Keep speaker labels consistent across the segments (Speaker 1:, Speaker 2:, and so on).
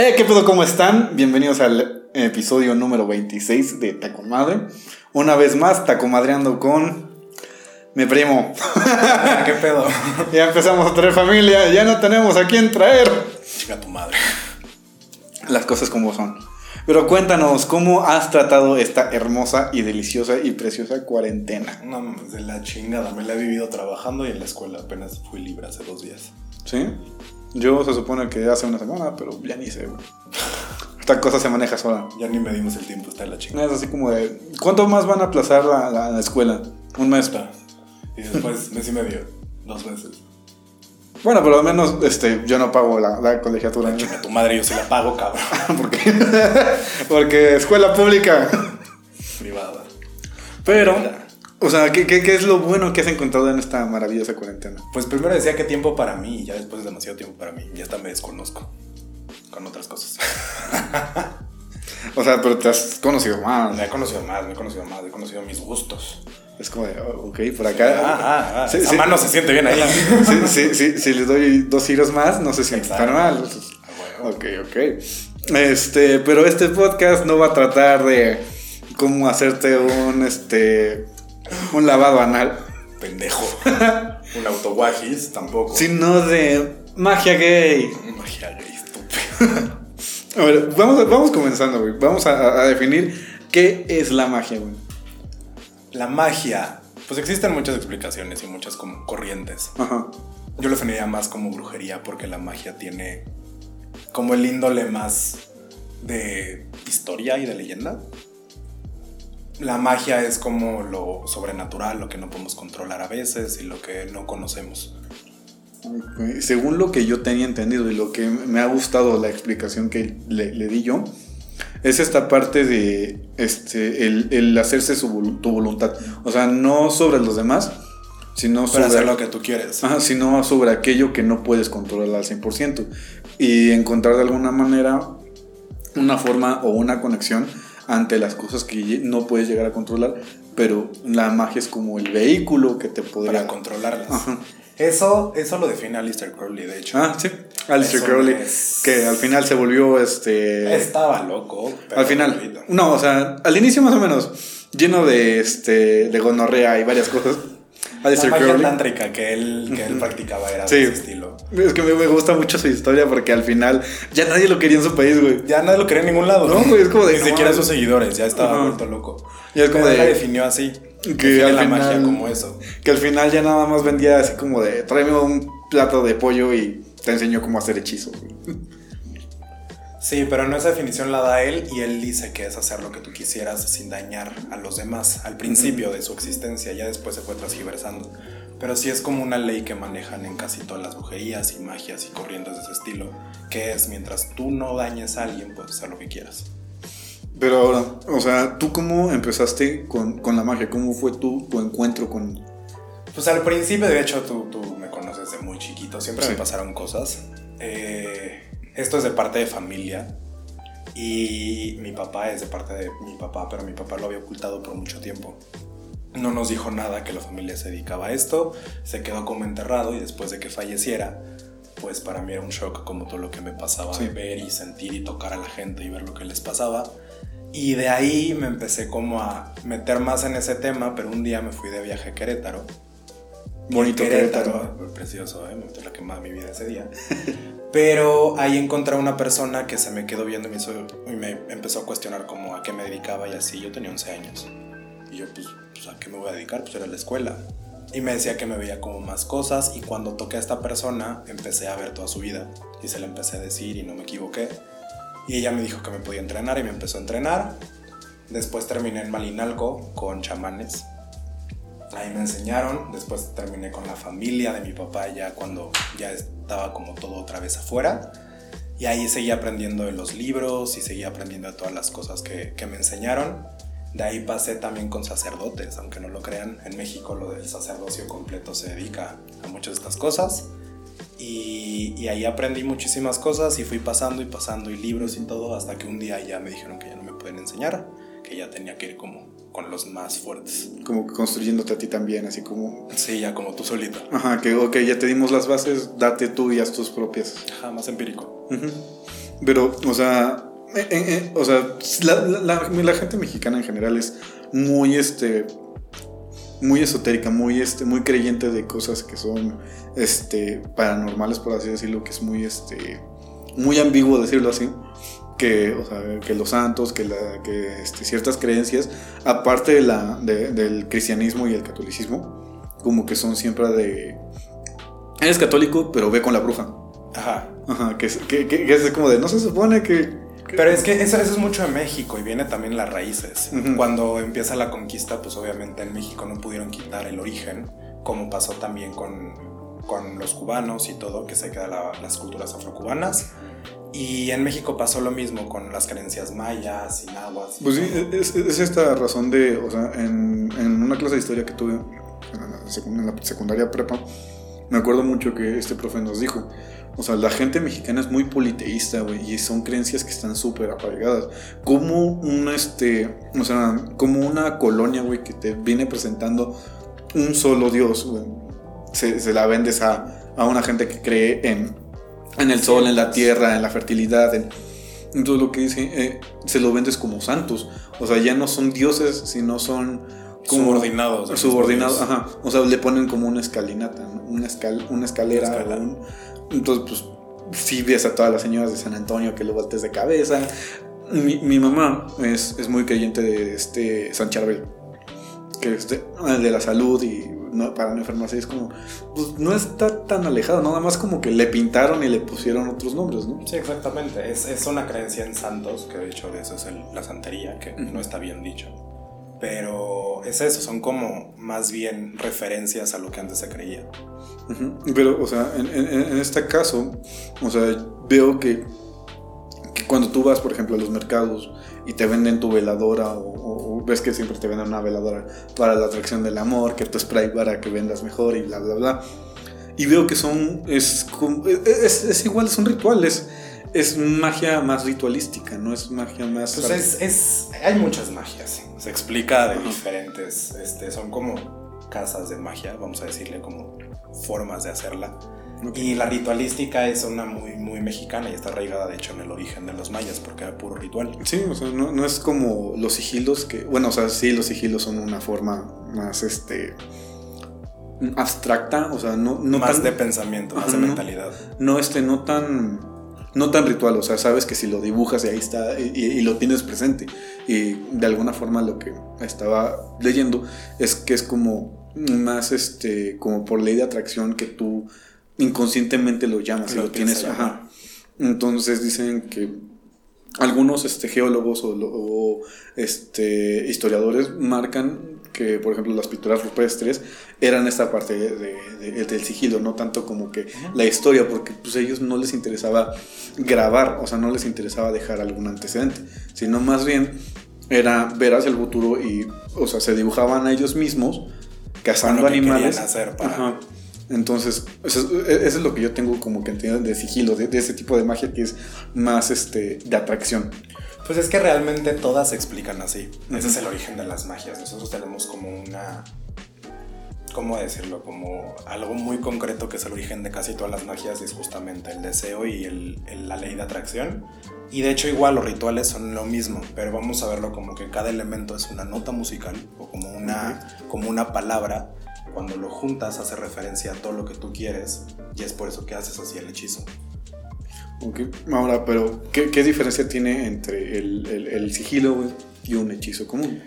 Speaker 1: Eh, ¿Qué pedo? ¿Cómo están? Bienvenidos al episodio número 26 de Taco Madre. Una vez más, Taco Madreando con mi primo.
Speaker 2: ¿Qué pedo?
Speaker 1: ya empezamos a traer familia, ya no tenemos a quién traer.
Speaker 2: Chica tu madre.
Speaker 1: Las cosas como son. Pero cuéntanos, ¿cómo has tratado esta hermosa y deliciosa y preciosa cuarentena?
Speaker 2: No de la chingada. Me la he vivido trabajando y en la escuela apenas fui libre hace dos días.
Speaker 1: ¿Sí? Yo se supone que hace una semana, pero ya ni sé, güey. Esta cosa se maneja sola.
Speaker 2: Ya ni medimos el tiempo, está la chingada.
Speaker 1: Es así como de. ¿Cuánto más van a aplazar la, la- la escuela? Un mes.
Speaker 2: Está. Y después mes y medio, dos meses.
Speaker 1: Bueno, pero al menos este, yo no pago la, la colegiatura. ¿no?
Speaker 2: Chica tu madre, yo se la pago, cabrón.
Speaker 1: Porque, porque escuela pública.
Speaker 2: Privada.
Speaker 1: Pero, o sea, ¿qué, qué, qué es lo bueno que has encontrado en esta maravillosa cuarentena?
Speaker 2: Pues primero decía que tiempo para mí y ya después es demasiado tiempo para mí. Y hasta me desconozco con otras cosas.
Speaker 1: O sea, pero te has conocido más.
Speaker 2: Me he conocido más, me he conocido más, he conocido mis gustos.
Speaker 1: Es como de, oh, ok, por acá.
Speaker 2: Ah, ah, ah.
Speaker 1: Sí, sí.
Speaker 2: mano se siente bien ahí.
Speaker 1: Sí, sí, sí, si les doy dos giros más, no se siente tan mal.
Speaker 2: Ah, bueno.
Speaker 1: Ok, ok. Este, pero este podcast no va a tratar de cómo hacerte un, este, un lavado anal,
Speaker 2: Pendejo. Un autoguajis tampoco.
Speaker 1: sino de magia gay.
Speaker 2: Magia gay, estúpido.
Speaker 1: A ver, vamos, vamos comenzando, güey. Vamos a, a definir qué es la magia, güey.
Speaker 2: La magia. Pues existen muchas explicaciones y muchas como corrientes.
Speaker 1: Ajá.
Speaker 2: Yo lo definiría más como brujería porque la magia tiene como el índole más de historia y de leyenda. La magia es como lo sobrenatural, lo que no podemos controlar a veces y lo que no conocemos.
Speaker 1: Según lo que yo tenía entendido y lo que me ha gustado la explicación que le, le di yo, es esta parte de este, el, el hacerse su, tu voluntad. O sea, no sobre los demás, sino
Speaker 2: Para
Speaker 1: sobre,
Speaker 2: hacer lo que tú quieres.
Speaker 1: Ajá, sino sobre aquello que no puedes controlar al 100%. Y encontrar de alguna manera una forma o una conexión ante las cosas que no puedes llegar a controlar, pero la magia es como el vehículo que te podría...
Speaker 2: Para controlarlas.
Speaker 1: Ajá.
Speaker 2: Eso, eso lo define Alistair Crowley, de hecho.
Speaker 1: Ah, sí. Alistair
Speaker 2: Eso
Speaker 1: Crowley,
Speaker 2: es-
Speaker 1: que al final se volvió este.
Speaker 2: Estaba loco. pero
Speaker 1: al final. No, o sea, al inicio más o menos. Lleno de este. de gonorrea y varias cosas.
Speaker 2: La
Speaker 1: Alistair
Speaker 2: magia
Speaker 1: Crowley.
Speaker 2: tántrica que él, que él practicaba era
Speaker 1: Sí.
Speaker 2: de ese estilo.
Speaker 1: Es que me, me gusta mucho su historia porque al final ya nadie lo quería en su país, güey.
Speaker 2: Ya nadie lo quería en ningún lado.
Speaker 1: No, güey, es como de,
Speaker 2: Ni
Speaker 1: no
Speaker 2: siquiera
Speaker 1: mames.
Speaker 2: sus seguidores, ya estaba
Speaker 1: Ajá.
Speaker 2: vuelto loco.
Speaker 1: Y es como
Speaker 2: Pero
Speaker 1: de-
Speaker 2: la definió así.
Speaker 1: Que al
Speaker 2: la
Speaker 1: final-
Speaker 2: magia como eso.
Speaker 1: Que al final ya nada más vendía así como de. tráeme un plato de pollo y te enseñó cómo hacer hechizos, güey.
Speaker 2: Sí, pero no esa definición la da él y él dice que es hacer lo que tú quisieras sin dañar a los demás al principio de su existencia, ya después se fue transgiversando. Pero sí es como una ley que manejan en casi todas las brujerías y magias y corrientes de ese estilo, que es mientras tú no dañes a alguien, puedes hacer lo que quieras.
Speaker 1: Pero ahora, o sea, ¿tú cómo empezaste con, con la magia? ¿Cómo fue tu, tu encuentro con.?
Speaker 2: Pues al principio, de hecho, tú, tú me conoces de muy chiquito, siempre
Speaker 1: Sí.
Speaker 2: me pasaron cosas. Eh, esto es de parte de familia y mi papá es de parte de mi papá, pero mi papá lo había ocultado por mucho tiempo. No nos dijo nada que la familia se dedicaba a esto, se quedó como enterrado y después de que falleciera, pues para mí era un shock como todo lo que me pasaba
Speaker 1: Sí.
Speaker 2: de ver y sentir y tocar a la gente y ver lo que les pasaba. Y de ahí me empecé como a meter más en ese tema, pero un día me fui de viaje a Querétaro.
Speaker 1: Bonito
Speaker 2: Querétaro,
Speaker 1: Querétaro.
Speaker 2: precioso, ¿eh? me la quemada de mi vida ese día. Pero ahí encontré a una persona que se me quedó viendo y me, hizo- y me empezó a cuestionar como a qué me dedicaba y así. Yo tenía 11 años. Y yo, pues, pues, ¿a qué me voy a dedicar? Pues era la escuela. Y me decía que me veía como más cosas y cuando toqué a esta persona empecé a ver toda su vida. Y se la empecé a decir y no me equivoqué. Y ella me dijo que me podía entrenar y me empezó a entrenar. Después terminé en Malinalco con chamanes. Ahí me enseñaron. Después terminé con la familia de mi papá ya cuando ya estaba como todo otra vez afuera. Y ahí seguí aprendiendo de los libros y seguí aprendiendo de todas las cosas que, que me enseñaron. De ahí pasé también con sacerdotes, aunque no lo crean. En México lo del sacerdocio completo se dedica a muchas de estas cosas. Y, y ahí aprendí muchísimas cosas y fui pasando y pasando y libros y todo hasta que un día ya me dijeron que ya no me pueden enseñar, que ya tenía que ir como con los más fuertes.
Speaker 1: Como que construyéndote a ti también, así como.
Speaker 2: Sí, ya como tú solito.
Speaker 1: Ajá, que ok, ya te dimos las bases, date tú y haz tus propias.
Speaker 2: Ajá, más empírico.
Speaker 1: Pero, o sea, eh, eh, eh, o sea, la, la- la gente mexicana en general es muy, este, muy esotérica, muy, este, muy creyente de cosas que son, este, paranormales, por así decirlo, que es muy, este, muy ambiguo decirlo así. Que, o sea, que los santos, que, la, que este, ciertas creencias, aparte de la, de- del cristianismo y el catolicismo, como que son siempre de... Eres católico, pero ve con la bruja.
Speaker 2: Ajá.
Speaker 1: Ajá, que es, que, que- es como de, no se supone que...
Speaker 2: Pero es que eso, eso es mucho de México y viene también las raíces.
Speaker 1: Ujú.
Speaker 2: Cuando empieza la conquista, pues obviamente en México no pudieron quitar el origen, como pasó también con, con los cubanos y todo, que se quedan la- las culturas afrocubanas. Y en México pasó lo mismo con las creencias mayas y nahuas.
Speaker 1: Pues sí, es, es esta razón de, o sea, en, una clase de historia que tuve en la, secundaria prepa, me acuerdo mucho que este profe nos dijo, o sea, la gente mexicana es muy politeísta, güey, y son creencias que están súper arraigadas. Como una, este, o sea, como una colonia, güey, que te viene presentando un solo Dios, güey, se, se la vendes a, a una gente que cree en, en el sol, en la tierra, en la fertilidad, en, en todo lo que dice, eh, se lo vendes como santos. O sea, ya no son dioses, sino son como
Speaker 2: Subordinados
Speaker 1: Subordinados, ajá. O sea, le ponen como una escalinata, ¿no? una, escal, una escalera.
Speaker 2: Una
Speaker 1: un- entonces, pues, sí ves a todas las señoras de San Antonio que lo voltees de cabeza. Mi, mi mamá es, es muy creyente de este San Charbel, que es de, de la salud y no, para no enfermarse. Es como, pues no está tan alejado, nada más como que le pintaron y le pusieron otros nombres, ¿no?
Speaker 2: Sí, exactamente. Es, es una creencia en santos, que de hecho eso es el- la santería, que no está bien dicho. Pero es eso, son como más bien referencias a lo que antes se creía.
Speaker 1: Pero, o sea, en, en- en este caso, o sea, veo que, que cuando tú vas, por ejemplo, a los mercados y te venden tu veladora o, o- ves que siempre te venden una veladora para la atracción del amor, que tu spray para que vendas mejor y bla, bla, bla. Y veo que son, es, como- es, es igual, son rituales. Es magia más ritualística, no es magia más...
Speaker 2: Pues es, es- hay muchas magias. Se explica de
Speaker 1: Ajá.
Speaker 2: diferentes, este, son como casas de magia, vamos a decirle como formas de hacerla. Y la ritualística es una muy, muy mexicana y está arraigada de hecho en el origen de los mayas porque era puro ritual.
Speaker 1: Sí, o sea, no, no es como los sigilos que, bueno, o sea, sí, los sigilos son una forma más, este, abstracta, o sea, no, no
Speaker 2: más
Speaker 1: tan,
Speaker 2: de pensamiento, más
Speaker 1: Ajá,
Speaker 2: de
Speaker 1: no.
Speaker 2: mentalidad.
Speaker 1: no, este, no tan, no tan ritual, o sea, sabes que si lo dibujas y ahí está y, y- y lo tienes presente y de alguna forma lo que estaba leyendo es que es como más, este, como por ley de atracción que tú inconscientemente lo llamas y
Speaker 2: Lo
Speaker 1: tienes,
Speaker 2: a
Speaker 1: ajá. Entonces dicen que algunos este, geólogos o, o, este, historiadores marcan que, por ejemplo, las pinturas rupestres eran esta parte de- de- de- del sigilo, no tanto como que la historia, porque pues ellos no les interesaba grabar, o sea, no les interesaba dejar algún antecedente, sino más bien era ver hacia el futuro y, o sea, se dibujaban a ellos mismos cazando animales.
Speaker 2: hacer para-
Speaker 1: Ajá. Entonces, eso es, eso es lo que yo tengo como que entiendo de sigilo, de, de ese tipo de magia que es más este, de atracción.
Speaker 2: Pues es que realmente todas se explican así. Ese es el origen de las magias. Nosotros tenemos como una. ¿Cómo decirlo? Como algo muy concreto que es el origen de casi todas las magias y es justamente el deseo y el- el- la ley de atracción. Y de hecho igual los rituales son lo mismo, pero vamos a verlo como que cada elemento es una nota musical o como una, como una palabra. Cuando lo juntas hace referencia a todo lo que tú quieres y es por eso que haces así el hechizo.
Speaker 1: Ok, Ahora, pero ¿qué, qué diferencia tiene entre el, el- el sigilo y un hechizo común?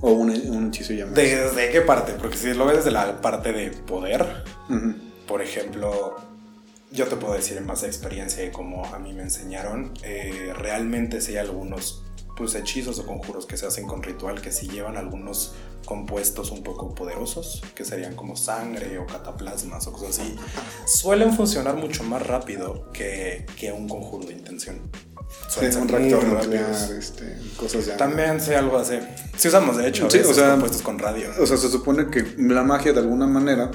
Speaker 1: O un, un hechizo llamado.
Speaker 2: ¿Desde qué parte? Porque si lo ves desde la parte de poder,
Speaker 1: Ujú.
Speaker 2: por ejemplo, yo te puedo decir en base a experiencia y como a mí me enseñaron, eh, realmente sí hay algunos pues, hechizos o conjuros que se hacen con ritual que sí llevan algunos compuestos un poco poderosos, que serían como sangre o cataplasmas o cosas así, suelen funcionar mucho más rápido que, que un conjuro de intención.
Speaker 1: Sí,
Speaker 2: Suelen ser
Speaker 1: un reactor nuclear, este, cosas ya.
Speaker 2: También sé algo así. Sí usamos, de hecho,
Speaker 1: Sí, o sea,
Speaker 2: compuestos con radio.
Speaker 1: O sea, se supone que la magia de alguna manera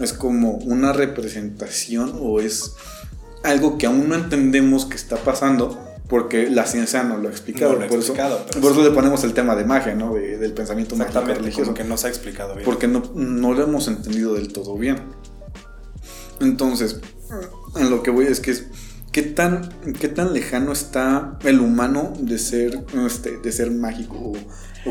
Speaker 1: es como una representación o es algo que aún no entendemos que está pasando porque la ciencia no lo ha explicado.
Speaker 2: No lo ha
Speaker 1: por,
Speaker 2: explicado,
Speaker 1: eso, le ponemos el tema de magia, ¿no? De- del pensamiento mágico religioso.
Speaker 2: que no se ha explicado bien.
Speaker 1: Porque no, no lo hemos entendido del todo bien. Entonces, en lo que voy es que es- ¿qué tan, qué tan lejano está el humano de ser, este, de ser mágico? ¿O,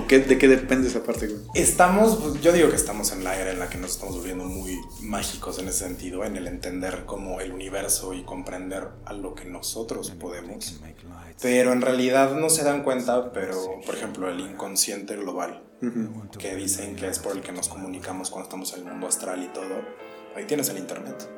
Speaker 1: qué, de qué depende esa parte?
Speaker 2: Estamos, pues, yo digo que estamos en la era en la que nos estamos volviendo muy mágicos en ese sentido, en el entender como el universo y comprender a lo que nosotros podemos. Pero en realidad no se dan cuenta, pero por ejemplo el inconsciente global, que dicen que es por el que nos comunicamos cuando estamos en el mundo astral y todo, ahí tienes el internet.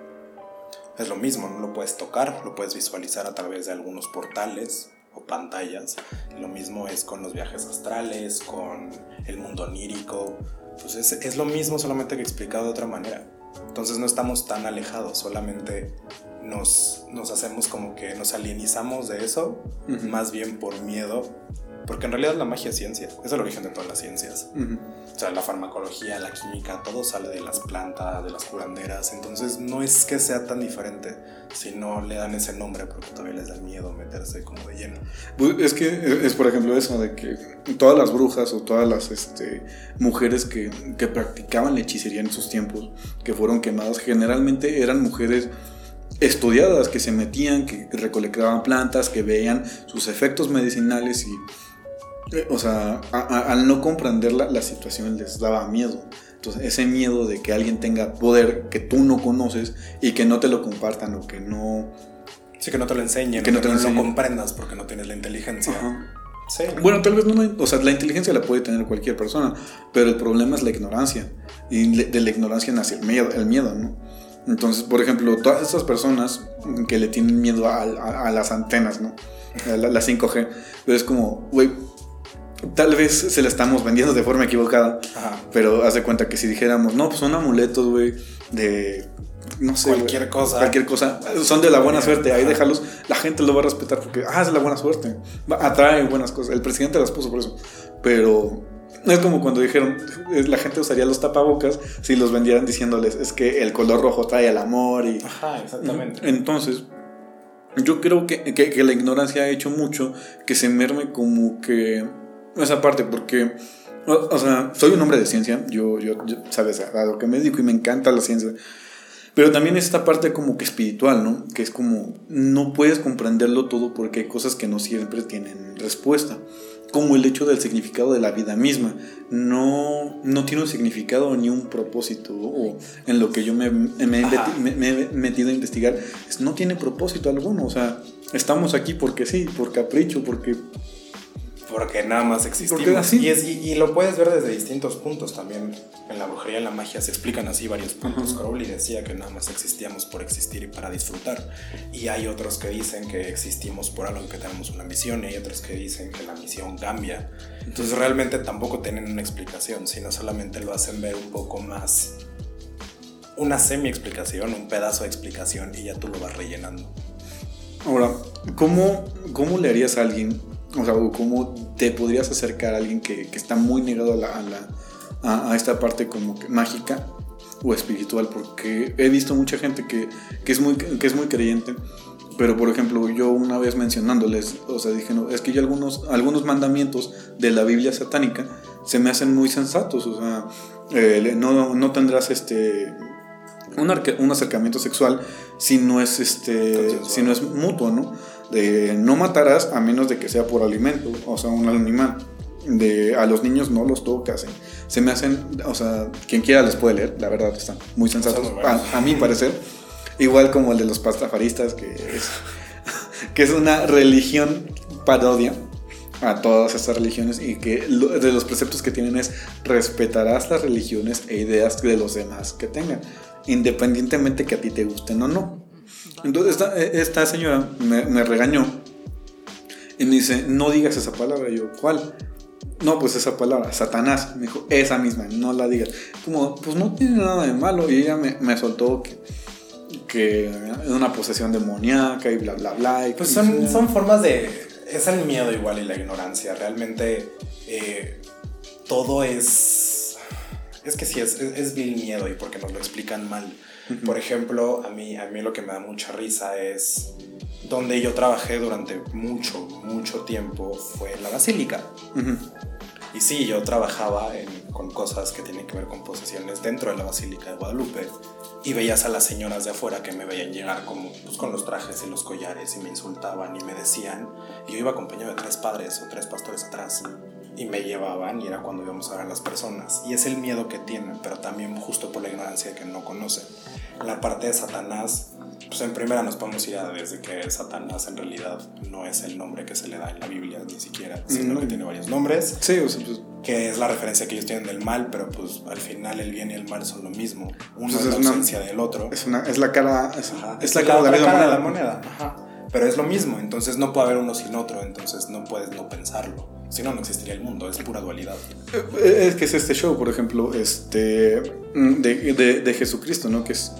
Speaker 2: Es lo mismo, no lo puedes tocar, lo puedes visualizar a través de algunos portales o pantallas. Lo mismo es con los viajes astrales, con el mundo onírico. Pues es, lo mismo, solamente que explicado de otra manera. Entonces no estamos tan alejados, solamente nos, nos hacemos como que nos alienizamos de eso, más bien por miedo porque en realidad la magia es ciencia, es el origen de todas las ciencias. O sea, la farmacología, la química, todo sale de las plantas, de las curanderas. Entonces no es que sea tan diferente, sino le dan ese nombre porque todavía les da miedo meterse como de lleno.
Speaker 1: Es que es por ejemplo eso de que todas las brujas o todas las este, mujeres que, que practicaban la hechicería en sus tiempos, que fueron quemadas, generalmente eran mujeres estudiadas que se metían, que recolectaban plantas, que veían sus efectos medicinales y o sea, al no comprender la, situación les daba miedo. Entonces, ese miedo de que alguien tenga poder que tú no conoces y que no te lo compartan o que no...
Speaker 2: Sí, que no te lo enseñen, que no te lo, comprendas porque no tienes la inteligencia.
Speaker 1: Sí. Bueno, tal vez no, o sea, la inteligencia la puede tener cualquier persona, pero el problema es la ignorancia. Y de la ignorancia nace el miedo, el miedo, ¿no? Entonces, por ejemplo, todas esas personas que le tienen miedo a, las antenas, ¿no? A la, la 5G, pero es como, güey, tal vez se la estamos vendiendo de forma equivocada. Pero haz de cuenta que si dijéramos, no, pues son amuletos, güey, de. No sé.
Speaker 2: Cualquier cosa.
Speaker 1: Cualquier cosa. Son de la buena suerte. Ahí déjalos. La gente lo va a respetar porque, ah, es la buena suerte. Atrae buenas cosas. El presidente las puso por eso. Pero es como cuando dijeron, la gente usaría los tapabocas si los vendieran diciéndoles, es que el color rojo trae el amor y...
Speaker 2: Ajá, exactamente.
Speaker 1: Entonces, yo creo que, que, que la ignorancia ha hecho mucho que se merme como que esa parte, porque, o, sea, soy un hombre de ciencia, yo, yo, sabes, a lo que me dedico y me encanta la ciencia, pero también esta parte como que espiritual, ¿no? Que es como, no puedes comprenderlo todo porque hay cosas que no siempre tienen respuesta, como el hecho del significado de la vida misma, no, no tiene un significado ni un propósito, o en lo que yo me, me, he metido a investigar, no tiene propósito alguno, o sea, estamos aquí porque sí, por capricho, porque
Speaker 2: porque nada más existimos. Y, y, lo puedes ver desde distintos puntos también. En la brujería y en la magia se explican así varios puntos. Crowley decía que nada más existíamos por existir y para disfrutar. Y hay otros que dicen que existimos por algo que tenemos una misión. Y hay otros que dicen que la misión cambia. Entonces realmente tampoco tienen una explicación, sino solamente lo hacen ver un poco más una semi explicación, un pedazo de explicación y ya tú lo vas rellenando.
Speaker 1: Ahora, ¿cómo, cómo le harías a alguien o sea, cómo te podrías acercar a alguien que, está muy negado a, la, a, esta parte como mágica o espiritual, porque he visto mucha gente que, es, muy, que es muy creyente, pero por ejemplo yo una vez mencionándoles, o sea, dije, no, es que yo algunos, algunos mandamientos de la Biblia satánica se me hacen muy sensatos, o sea, eh, no, no tendrás este un, un, acercamiento sexual si no es este si no es mutuo, ¿no? De no matarás a menos de que sea por alimento, o sea, un animal. De a los niños no los tocas. Se me hacen, o sea, quien quiera les puede leer, la verdad están muy sensatos, a, mi parecer. Igual como el de los pastafaristas, que es, que es una religión parodia a todas estas religiones y que de los preceptos que tienen es respetarás las religiones e ideas de los demás que tengan, independientemente que a ti te gusten o no. Entonces esta, señora me, regañó y me dice, no digas esa palabra. Y yo, ¿cuál? No, pues esa palabra, Satanás. Me dijo, esa misma, no la digas. Como, pues no tiene nada de malo. Y ella me, soltó que, que es una posesión demoníaca y bla, bla, bla.
Speaker 2: pues son, son formas de... Es el miedo igual y la ignorancia. Realmente eh, todo es... Es que sí, es, es, es vil miedo y porque nos lo explican mal. Por ejemplo, a mí, a mí lo que me da mucha risa es donde yo trabajé durante mucho, mucho tiempo fue en la basílica. Y sí, yo trabajaba con cosas que tienen que ver con posesiones dentro de la Basílica de Guadalupe y veías a las señoras de afuera que me veían llegar como pues, con los trajes y los collares y me insultaban y me decían. Y yo iba acompañado de tres padres o tres pastores atrás y me llevaban y era cuando íbamos a ver a las personas. Y es el miedo que tienen, pero también justo por la ignorancia de que no conocen. la parte de Satanás, pues en primera nos podemos ir a desde que Satanás en realidad no es el nombre que se le da en la Biblia ni siquiera, sino que tiene varios nombres.
Speaker 1: Sí, o sea, pues,
Speaker 2: que es la referencia que ellos tienen del mal, pero pues al final el bien y el mal son lo mismo. Uno pues es, la ausencia del otro.
Speaker 1: Es, una, es la cara,
Speaker 2: es, la, cara, de, la moneda. Ajá. Pero es lo mismo, entonces no puede haber uno sin otro, entonces no puedes no pensarlo. Si no, no existiría el mundo, es pura dualidad.
Speaker 1: Eh, es que es este show, por ejemplo, este, mm, de, de, de Jesucristo, ¿no? Que es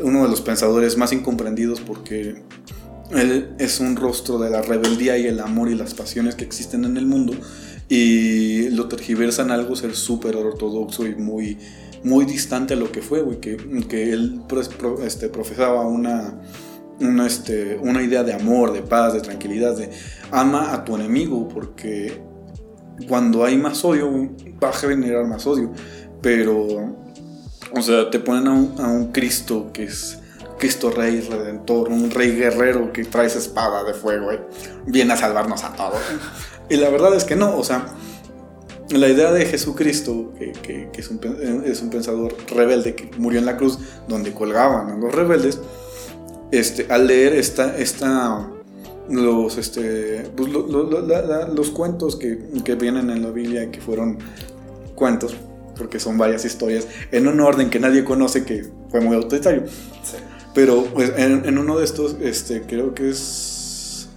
Speaker 1: uno de los pensadores más incomprendidos porque él es un rostro de la rebeldía y el amor y las pasiones que existen en el mundo y lo tergiversan algo ser súper ortodoxo y muy, muy distante a lo que fue, güey, que, que él este, profesaba una, una, este, una idea de amor, de paz, de tranquilidad, de ama a tu enemigo porque cuando hay más odio, va a generar más odio. Pero, o sea, te ponen a un, Cristo que es Cristo Rey Redentor, un Rey Guerrero que trae esa espada de fuego, ¿eh? viene a salvarnos a todos. Y la verdad es que no, o sea, la idea de Jesucristo, que, es, un, es, un, pensador rebelde que murió en la cruz donde colgaban a los rebeldes, este, al leer esta, esta los, este, pues, los cuentos que, que, vienen en la Biblia, que fueron cuentos, porque son varias historias, en un orden que nadie conoce, que fue muy autoritario. Pero pues, en, uno de estos, este, creo que es...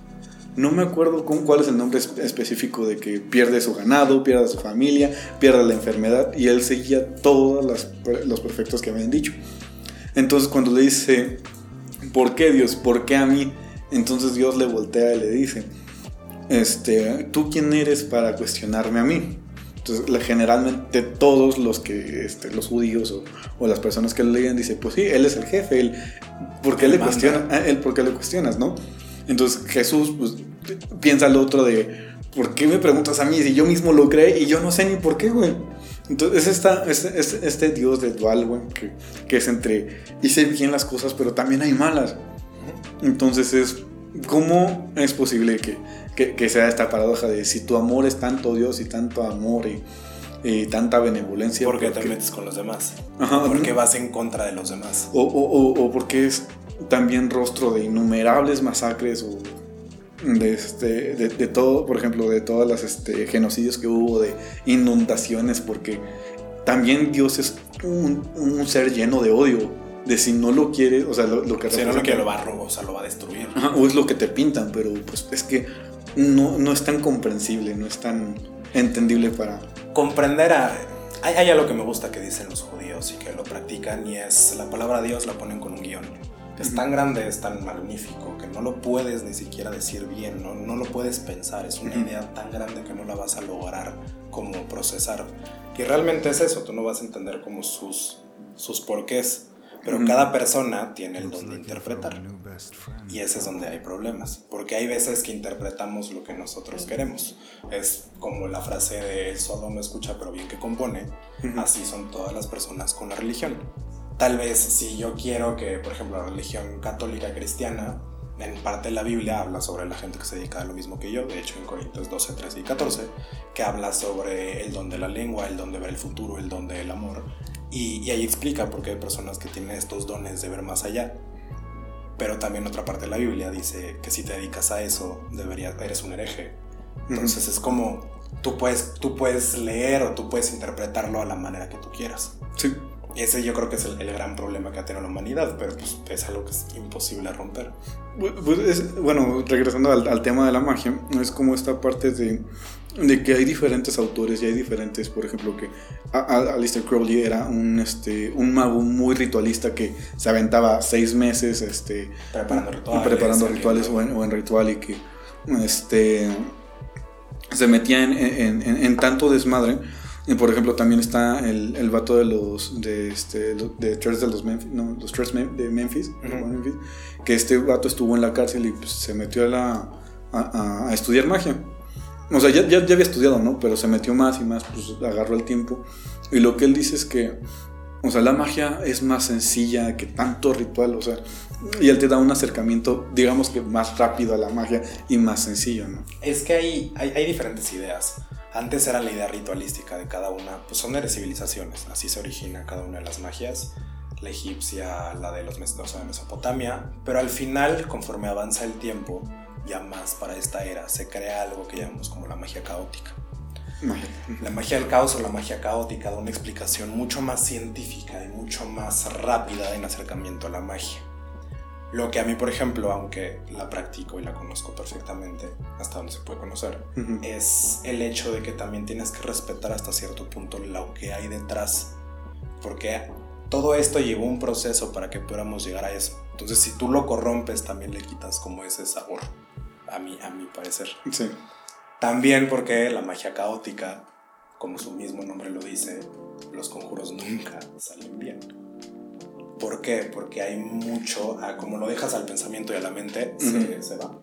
Speaker 1: No me acuerdo con cuál es el nombre específico de que pierde su ganado, pierde su familia, pierde la enfermedad, y él seguía todos los perfectos que habían dicho. Entonces cuando le dice, ¿por qué Dios? ¿Por qué a mí? Entonces Dios le voltea y le dice, este, ¿tú quién eres para cuestionarme a mí? Entonces, generalmente todos los que, este, los judíos o, las personas que lo leían dicen, pues sí, él es el jefe, él, ¿por qué le cuestiona? Ah, él, ¿por qué le cuestionas, no? Entonces Jesús, pues, piensa al otro de, ¿por qué me preguntas a mí si yo mismo lo creé y yo no sé ni por qué, güey? Entonces esta, este, este, Dios de dual, güey, que, que es entre, hice bien las cosas, pero también hay malas. Entonces es, ¿cómo es posible que, que, sea esta paradoja de si tu amor es tanto Dios y tanto amor y, tanta benevolencia?
Speaker 2: Porque, te metes con los demás. porque vas en contra de los demás.
Speaker 1: O, o, porque es también rostro de innumerables masacres o de, este, de, todo, por ejemplo, de todas las este, genocidios que hubo, de inundaciones, porque también Dios es un, un ser lleno de odio de si no lo quiere, o sea, lo, que...
Speaker 2: Si no lo quiere, lo va a robar, o sea, lo va a destruir.
Speaker 1: o es lo que te pintan, pero pues es que no, no es tan comprensible, no es tan entendible para...
Speaker 2: Comprender a... Hay, hay algo que me gusta que dicen los judíos y que lo practican y es la palabra Dios la ponen con un guion. Es tan grande, es tan magnífico que no lo puedes ni siquiera decir bien, no, no lo puedes pensar. Es una idea tan grande que no la vas a lograr como procesar. Y realmente es eso, tú no vas a entender como sus, sus porqués. Pero cada persona tiene el don de interpretar. Y ese es donde hay problemas. Porque hay veces que interpretamos lo que nosotros queremos. Es como la frase de el sordo no escucha pero bien que compone. Así son todas las personas con la religión. Tal vez si yo quiero que, por ejemplo, la religión católica cristiana, en parte de la Biblia habla sobre la gente que se dedica a lo mismo que yo, de hecho en Corintios 12, 13 y 14, que habla sobre el don de la lengua, el don de ver el futuro, el don del amor, y, ahí explica por qué hay personas que tienen estos dones de ver más allá. Pero también otra parte de la Biblia dice que si te dedicas a eso, deberías, eres un hereje. Entonces es como tú puedes, tú puedes leer o tú puedes interpretarlo a la manera que tú quieras.
Speaker 1: Sí.
Speaker 2: Ese yo creo que es el, gran problema que ha tenido la humanidad, pero pues es algo que es imposible romper.
Speaker 1: Pues bueno, regresando al, al, tema de la magia, es como esta parte de de que hay diferentes autores y hay diferentes, por ejemplo, que Alistair Crowley era un, este, un mago muy ritualista que se aventaba seis meses este,
Speaker 2: preparando rituales,
Speaker 1: preparando rituales o, en, ritual y que este, se metía en, en, tanto desmadre. Y por ejemplo, también está el, el vato de los de este de Church de los Memphis, no, los Church de Memphis, que este vato estuvo en la cárcel y pues, se metió a, la, a, a estudiar magia o sea, ya, ya, había estudiado, ¿no? Pero se metió más y más, pues agarró el tiempo. Y lo que él dice es que, o sea, la magia es más sencilla que tanto ritual, o sea, y él te da un acercamiento, digamos que más rápido a la magia y más sencillo, ¿no?
Speaker 2: Es que hay, hay, diferentes ideas. Antes era la idea ritualística de cada una, pues son de civilizaciones, así se origina cada una de las magias la egipcia, la de los de Mesopotamia, pero al final, conforme avanza el tiempo, ya más para esta era, se crea algo que llamamos como la magia caótica. La magia del caos o la magia caótica da una explicación mucho más científica y mucho más rápida en acercamiento a la magia. Lo que a mí, por ejemplo, aunque la practico y la conozco perfectamente, hasta donde se puede conocer, es el hecho de que también tienes que respetar hasta cierto punto lo que hay detrás. Porque todo esto llevó un proceso para que pudiéramos llegar a eso. Entonces, si tú lo corrompes, también le quitas como ese sabor, a mí, a mi parecer.
Speaker 1: Sí.
Speaker 2: También porque la magia caótica, como su mismo nombre lo dice, los conjuros nunca salen bien. ¿Por qué? Porque hay mucho, ah, como lo dejas al pensamiento y a la mente, se, se va.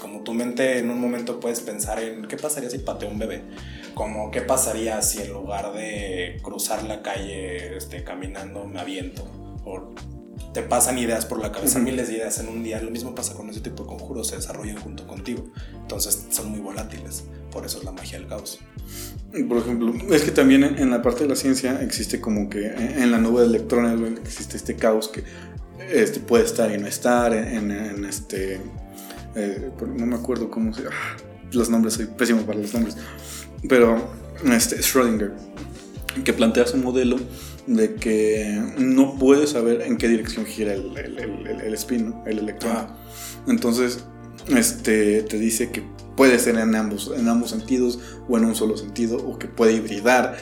Speaker 2: Como tu mente en un momento puedes pensar en qué pasaría si pateo un bebé como qué pasaría si en lugar de cruzar la calle este, caminando me aviento. O te pasan ideas por la cabeza, miles de ideas en un día. Lo mismo pasa con ese tipo de conjuros, se desarrollan junto contigo. Entonces son muy volátiles. Por eso es la magia del caos.
Speaker 1: Por ejemplo, es que también en, la parte de la ciencia existe como que en la nube de electrones existe este caos que este, puede estar y no estar en, este... Eh, no me acuerdo cómo se... Ah, los nombres, soy pésimo para los nombres pero este, Schrödinger, que plantea su modelo de que no puedes saber en qué dirección gira el, el, spin, el electrón. Ah. Entonces, este, te dice que puede ser en ambos, en ambos sentidos o en un solo sentido, o que puede hibridar.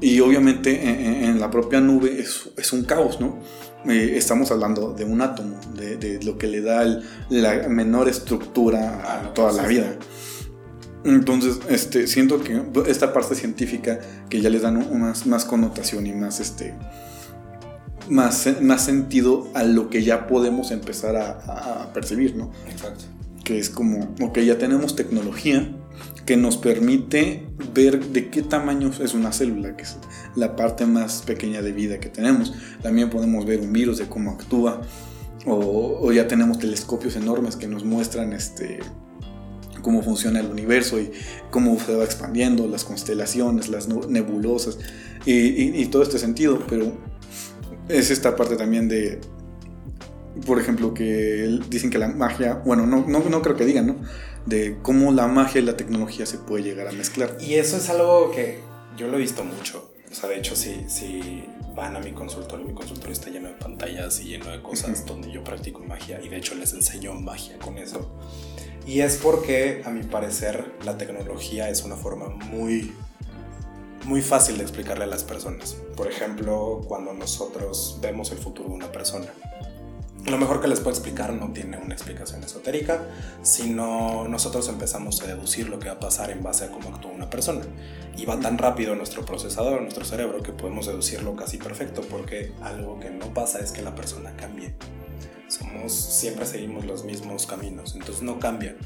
Speaker 1: Y obviamente en, la propia nube es, un caos, ¿no? Eh, estamos hablando de un átomo, de, lo que le da la menor estructura a toda la vida. Entonces, este, siento que esta parte científica que ya les dan más, más connotación y más, este, más, más sentido a lo que ya podemos empezar a, percibir, ¿no?
Speaker 2: Exacto.
Speaker 1: Que es como, ok, ya tenemos tecnología que nos permite ver de qué tamaño es una célula, que es la parte más pequeña de vida que tenemos. También podemos ver un virus, de cómo actúa, o, o ya tenemos telescopios enormes que nos muestran este, cómo funciona el universo y cómo se va expandiendo, las constelaciones, las nebulosas y, todo este sentido, pero es esta parte también de, por ejemplo, que dicen que la magia, bueno, no, no, creo que digan, ¿no? De cómo la magia y la tecnología se puede llegar a mezclar.
Speaker 2: Y eso es algo que yo lo he visto mucho. O sea, de hecho, si, si van a mi consultorio, mi consultorio está lleno de pantallas y lleno de cosas donde yo practico magia y de hecho les enseño magia con eso. Y es porque, a mi parecer, la tecnología es una forma muy, muy fácil de explicarle a las personas. Por ejemplo, cuando nosotros vemos el futuro de una persona. Lo mejor que les puedo explicar no tiene una explicación esotérica, sino nosotros empezamos a deducir lo que va a pasar en base a cómo actúa una persona. Y va tan rápido nuestro procesador, nuestro cerebro, que podemos deducirlo casi perfecto, porque algo que no pasa es que la persona cambie somos, siempre seguimos los mismos caminos, entonces no cambian.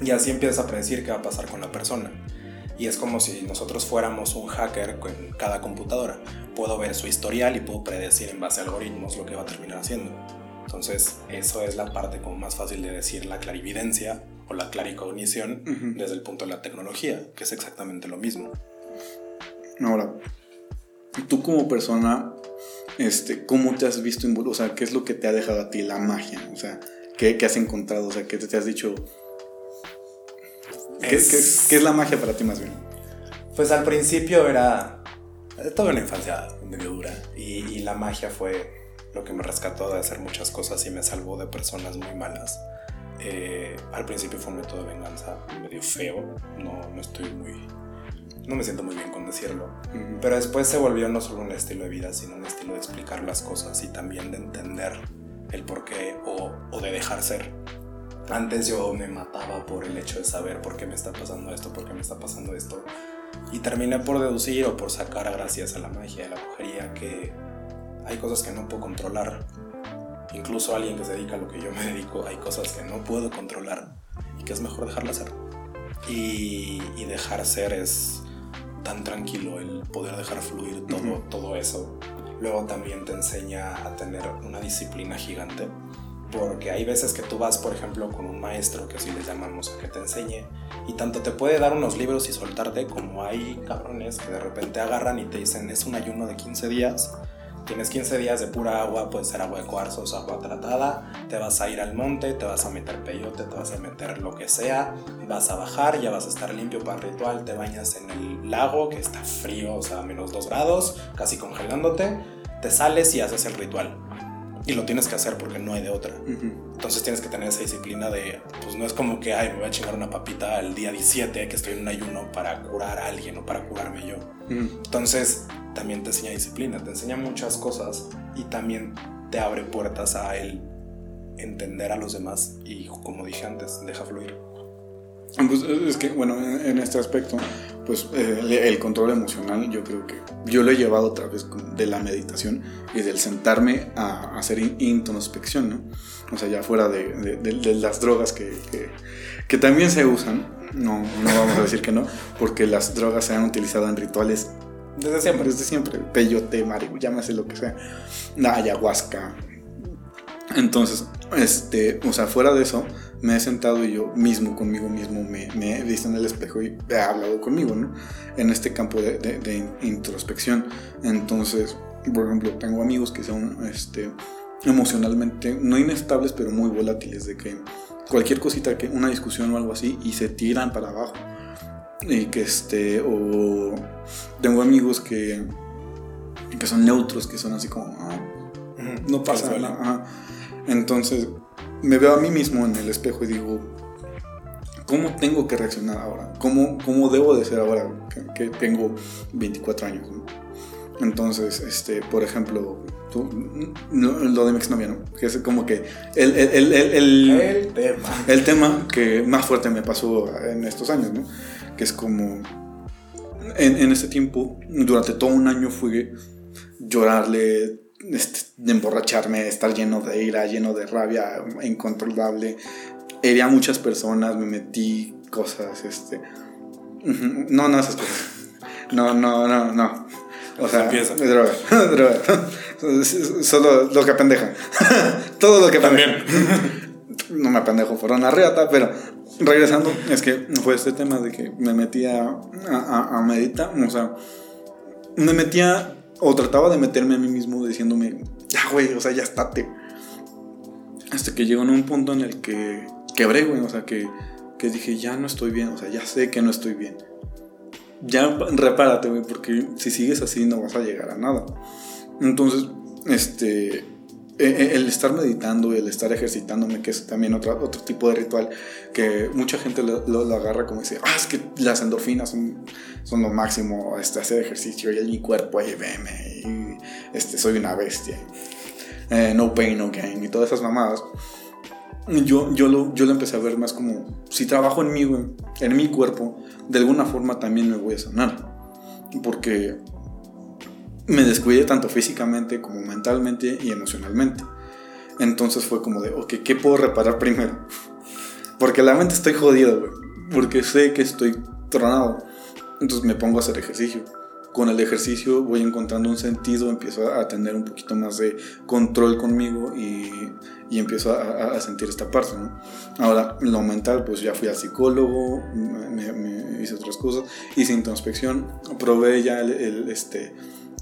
Speaker 2: Y así empiezas a predecir qué va a pasar con la persona. Y es como si nosotros fuéramos un hacker con cada computadora. Puedo ver su historial y puedo predecir en base a algoritmos lo que va a terminar haciendo. Entonces, eso es la parte como más fácil de decir la clarividencia o la claricognición desde el punto de la tecnología, que es exactamente lo mismo.
Speaker 1: Ahora, tú como persona este, ¿cómo te has visto involucrado? O sea, ¿qué es lo que te ha dejado a ti la magia? O sea, ¿qué, has encontrado? O sea, ¿qué te, has dicho? ¿Qué es... la magia para ti más bien?
Speaker 2: Pues al principio era... Toda una infancia medio dura y, la magia fue lo que me rescató de hacer muchas cosas y me salvó de personas muy malas. Eh, al principio fue un método de venganza medio feo, no, no estoy muy no me siento muy bien con decirlo, pero después se volvió no solo un estilo de vida, sino un estilo de explicar las cosas y también de entender el por qué o, o de dejar ser. Antes yo me mataba por el hecho de saber por qué me está pasando esto, por qué me está pasando esto. Y terminé por deducir o por sacar gracias a la magia, a la brujería, que hay cosas que no puedo controlar. Incluso alguien que se dedica a lo que yo me dedico, hay cosas que no puedo controlar y que es mejor dejarlas ser. y, y dejar ser es tan tranquilo el poder dejar fluir todo, todo eso. Luego también te enseña a tener una disciplina gigante. Porque hay veces que tú vas, por ejemplo, con un maestro, que así les llamamos, a que te enseñe, y tanto te puede dar unos libros y soltarte, como hay cabrones que de repente agarran y te dicen, es un ayuno de 15 días, Tienes 15 días de pura agua, puede ser agua de cuarzos, agua tratada, te vas a ir al monte, te vas a meter peyote, te vas a meter lo que sea, vas a bajar, ya vas a estar limpio para ritual, te bañas en el lago que está frío, o sea, menos 2 grados, casi congelándote, te sales y haces el ritual. Y lo tienes que hacer porque no hay de otra. Entonces tienes que tener esa disciplina de, pues no es como que, ay, me voy a chingar una papita el día 17 que estoy en un ayuno para curar a alguien o para curarme yo. Entonces también te enseña disciplina, te enseña muchas cosas y también te abre puertas a el entender a los demás y como dije antes, deja fluir.
Speaker 1: Pues es que, bueno, en este aspecto, pues eh, el control emocional yo creo que yo lo he llevado a través de la meditación y del sentarme a, hacer introspección, ¿no? O sea, ya fuera de, las drogas que, que, también se usan, no, no vamos a decir que no, porque las drogas se han utilizado en rituales
Speaker 2: desde siempre.
Speaker 1: Desde siempre, peyote, marihuana, llámese lo que sea, ayahuasca. Entonces, este, o sea, fuera de eso, me he sentado y yo mismo, conmigo mismo, me, he visto en el espejo y he hablado conmigo, ¿no? En este campo de, introspección. Entonces, por ejemplo, tengo amigos que son este, emocionalmente, no inestables, pero muy volátiles, de que cualquier cosita, que una discusión o algo así, y se tiran para abajo. Y que este, o tengo amigos que, que son neutros, que son así como, ah, no pasa nada. Entonces, me veo a mí mismo en el espejo y digo, ¿cómo tengo que reaccionar ahora? ¿Cómo, cómo debo de ser ahora que, tengo 24 años? Entonces, este, por ejemplo, lo de mi exnovia, ¿no? Que es como que el, el, el,
Speaker 2: el, tema.
Speaker 1: el tema que más fuerte me pasó en estos años, ¿no? Que es como, en, en este tiempo, durante todo un año fui llorarle, este, de emborracharme, estar lleno de ira, lleno de rabia, incontrolable. Herí a muchas personas, me metí cosas, este... No, no esas cosas. No, no, no, no. O sea, droga, droga. Solo lo que pendeja. Todo lo que
Speaker 2: También.
Speaker 1: no me pendejo por una reata, pero regresando, es que fue este tema de que me metía a, a meditar, o sea, me metía o trataba de meterme a mí mismo diciéndome, ya, güey, o sea, ya estate. Hasta que llegó en un punto en el que quebré, güey, o sea, que, que dije, ya no estoy bien, o sea, ya sé que no estoy bien. Ya repárate, güey, porque si sigues así no vas a llegar a nada. Entonces, este, el estar meditando y el estar ejercitándome, que es también otro, otro tipo de ritual, que mucha gente lo, agarra como dice, ah, es que las endorfinas son, son lo máximo, este, hacer ejercicio y mi cuerpo ahí veme, este, soy una bestia, eh, no pain, no gain, y todas esas mamadas. Yo, yo, lo, yo lo empecé a ver más como, si trabajo en mí, en mi cuerpo, de alguna forma también me voy a sanar. Porque me descuidé tanto físicamente como mentalmente y emocionalmente. Entonces fue como de, ok, ¿qué puedo reparar primero? Porque la mente estoy jodido, güey. Porque sé que estoy tronado. Entonces me pongo a hacer ejercicio. Con el ejercicio voy encontrando un sentido, empiezo a tener un poquito más de control conmigo y, y empiezo a, a, sentir esta parte, ¿no? Ahora, lo mental, pues ya fui al psicólogo, me, hice otras cosas, hice introspección, probé ya el este,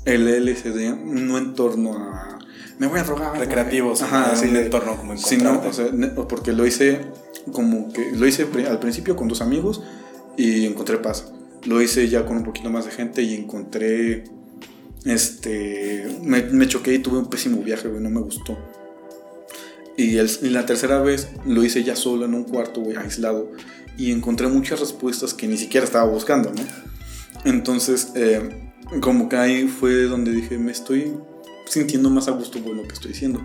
Speaker 1: el LSD no en torno a me voy a drogar
Speaker 2: recreativos
Speaker 1: ajá
Speaker 2: sí, en entorno como sino,
Speaker 1: o sea, porque lo hice como que lo hice al principio con dos amigos y encontré paz. Lo hice ya con un poquito más de gente y encontré este me, choqué y tuve un pésimo viaje güey no me gustó. Y, el, la tercera vez lo hice ya solo en un cuarto güey aislado y encontré muchas respuestas que ni siquiera estaba buscando no entonces eh, como que ahí fue donde dije, me estoy sintiendo más a gusto con lo que estoy haciendo.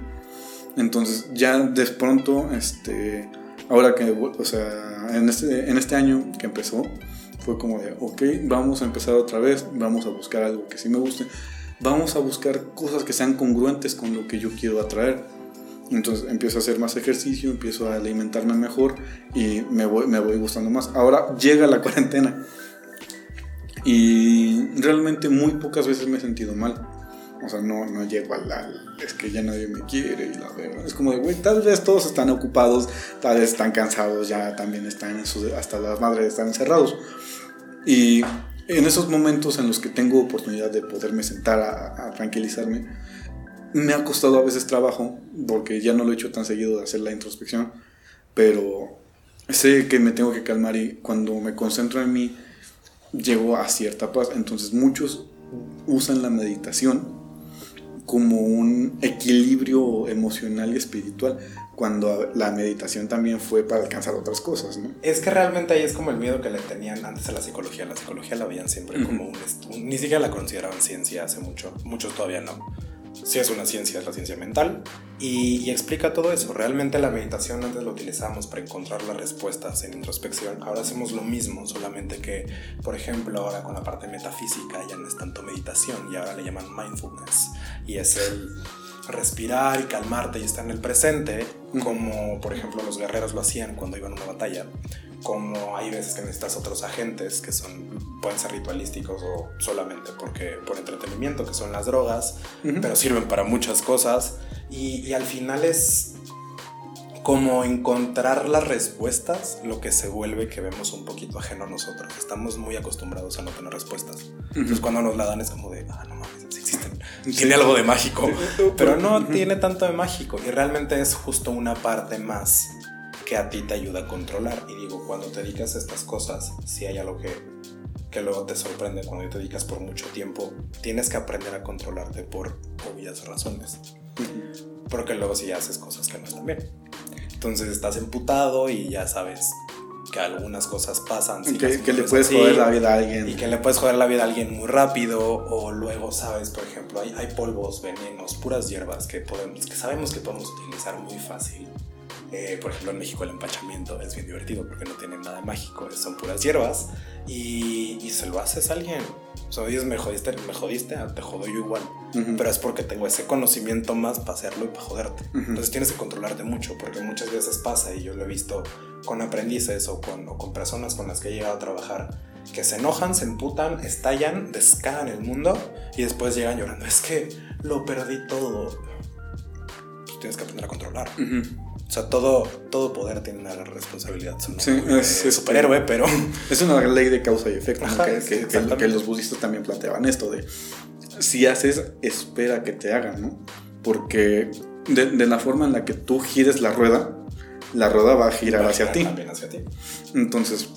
Speaker 1: Entonces ya de pronto, este, ahora que, o sea, en este, en este año que empezó, fue como de, ok, vamos a empezar otra vez, vamos a buscar algo que sí me guste, vamos a buscar cosas que sean congruentes con lo que yo quiero atraer. Entonces empiezo a hacer más ejercicio, empiezo a alimentarme mejor y me voy, me voy gustando más. Ahora llega la cuarentena y realmente muy pocas veces me he sentido mal. O sea, no, no llego al, al- es que ya nadie me quiere y la verdad. Es como de, güey, tal vez todos están ocupados, tal vez están cansados, ya también están en sus, hasta las madres están encerrados. Y en esos momentos en los que tengo oportunidad de poderme sentar a, a tranquilizarme, me ha costado a veces trabajo, porque ya no lo he hecho tan seguido de hacer la introspección, pero sé que me tengo que calmar y cuando me concentro en mí, llego a cierta paz. Entonces muchos usan la meditación como un equilibrio emocional y espiritual, cuando la meditación también fue para alcanzar otras cosas, ¿no?
Speaker 2: Es que realmente ahí es como el miedo que le tenían antes a la psicología. La psicología la veían siempre como un- Ni siquiera la consideraban ciencia hace mucho. Muchos todavía no. Sí es una ciencia, es la ciencia mental. Y, y explica todo eso. Realmente la meditación antes lo utilizábamos para encontrar las respuestas en introspección. Ahora hacemos lo mismo, solamente que, por ejemplo, ahora con la parte metafísica ya no es tanto meditación y ahora le llaman mindfulness. Y es el respirar y calmarte y estar en el presente, como por ejemplo los guerreros lo hacían cuando iban a una batalla, como hay veces que necesitas otros agentes que son pueden ser ritualísticos o solamente porque por entretenimiento, que son las drogas, pero sirven para muchas cosas y, y al final es como encontrar las respuestas lo que se vuelve que vemos un poquito ajeno a nosotros. Estamos muy acostumbrados a no tener respuestas. Entonces cuando nos la dan es como de, ah, no mames, sí existen. Tiene algo de mágico. Pero no tiene tanto de mágico y realmente es justo una parte más que a ti te ayuda a controlar. Y digo, cuando te dedicas a estas cosas, si hay algo que, que luego te sorprende cuando te dedicas por mucho tiempo, tienes que aprender a controlarte por obvias razones. Porque luego si haces cosas que no están bien. Entonces estás emputado y ya sabes que algunas cosas pasan. si
Speaker 1: que, que le puedes
Speaker 2: así,
Speaker 1: joder la vida a alguien.
Speaker 2: y que le puedes joder la vida a alguien muy rápido o luego sabes por ejemplo hay, hay polvos venenos puras hierbas que podemos que sabemos que podemos utilizar muy fácil Eh, por ejemplo en México el empachamiento es bien divertido porque no tiene nada mágico son puras hierbas y, y se lo haces a alguien o sea dices me jodiste me jodiste ah, te jodo yo igual
Speaker 1: Ujú.
Speaker 2: pero es porque tengo ese conocimiento más para hacerlo y para joderte.
Speaker 1: Ujú.
Speaker 2: Entonces tienes que controlarte mucho porque muchas veces pasa y yo lo he visto con aprendices o con, o con personas con las que he llegado a trabajar que se enojan, se emputan, estallan, descagan el mundo y después llegan llorando. Es que lo perdí todo. Pues tienes que aprender a controlar.
Speaker 1: Ujú.
Speaker 2: O sea, todo, todo poder tiene una responsabilidad.
Speaker 1: Sí, es- es-
Speaker 2: superhéroe, pero
Speaker 1: Es una ley de causa y efecto, que,
Speaker 2: sí,
Speaker 1: que- que-
Speaker 2: exactamente.
Speaker 1: que los budistas también planteaban esto de si haces, espera que te hagan, ¿no? Porque de, de la forma en la que tú gires la rueda, la rueda va a girar
Speaker 2: va a
Speaker 1: hacia ti.
Speaker 2: también hacia ti.
Speaker 1: Entonces,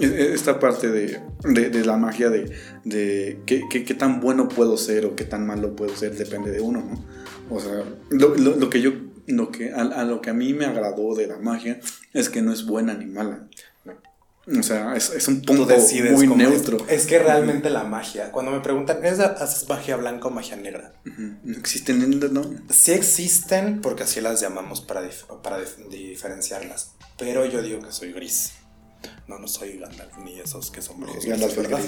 Speaker 1: e- e- esta parte de, de- de la magia de, de qué, qué- qué tan bueno puedo ser o qué tan malo puedo ser depende de uno, ¿no? O sea, lo, lo- lo que yo, lo que, a, a lo que a mí me agradó de la magia es que no es buena ni mala. O sea, es, es un punto muy
Speaker 2: es.
Speaker 1: neutro.
Speaker 2: Es que realmente la magia, cuando me preguntan, ¿es, ¿haces magia blanca o magia negra?
Speaker 1: No existen no.
Speaker 2: Sí existen porque así las llamamos para, dif- para dif- diferenciarlas. Pero yo digo que soy gris. No, no soy Gandalf ni esos que son brujos.
Speaker 1: Gandalf
Speaker 2: ¿verdad?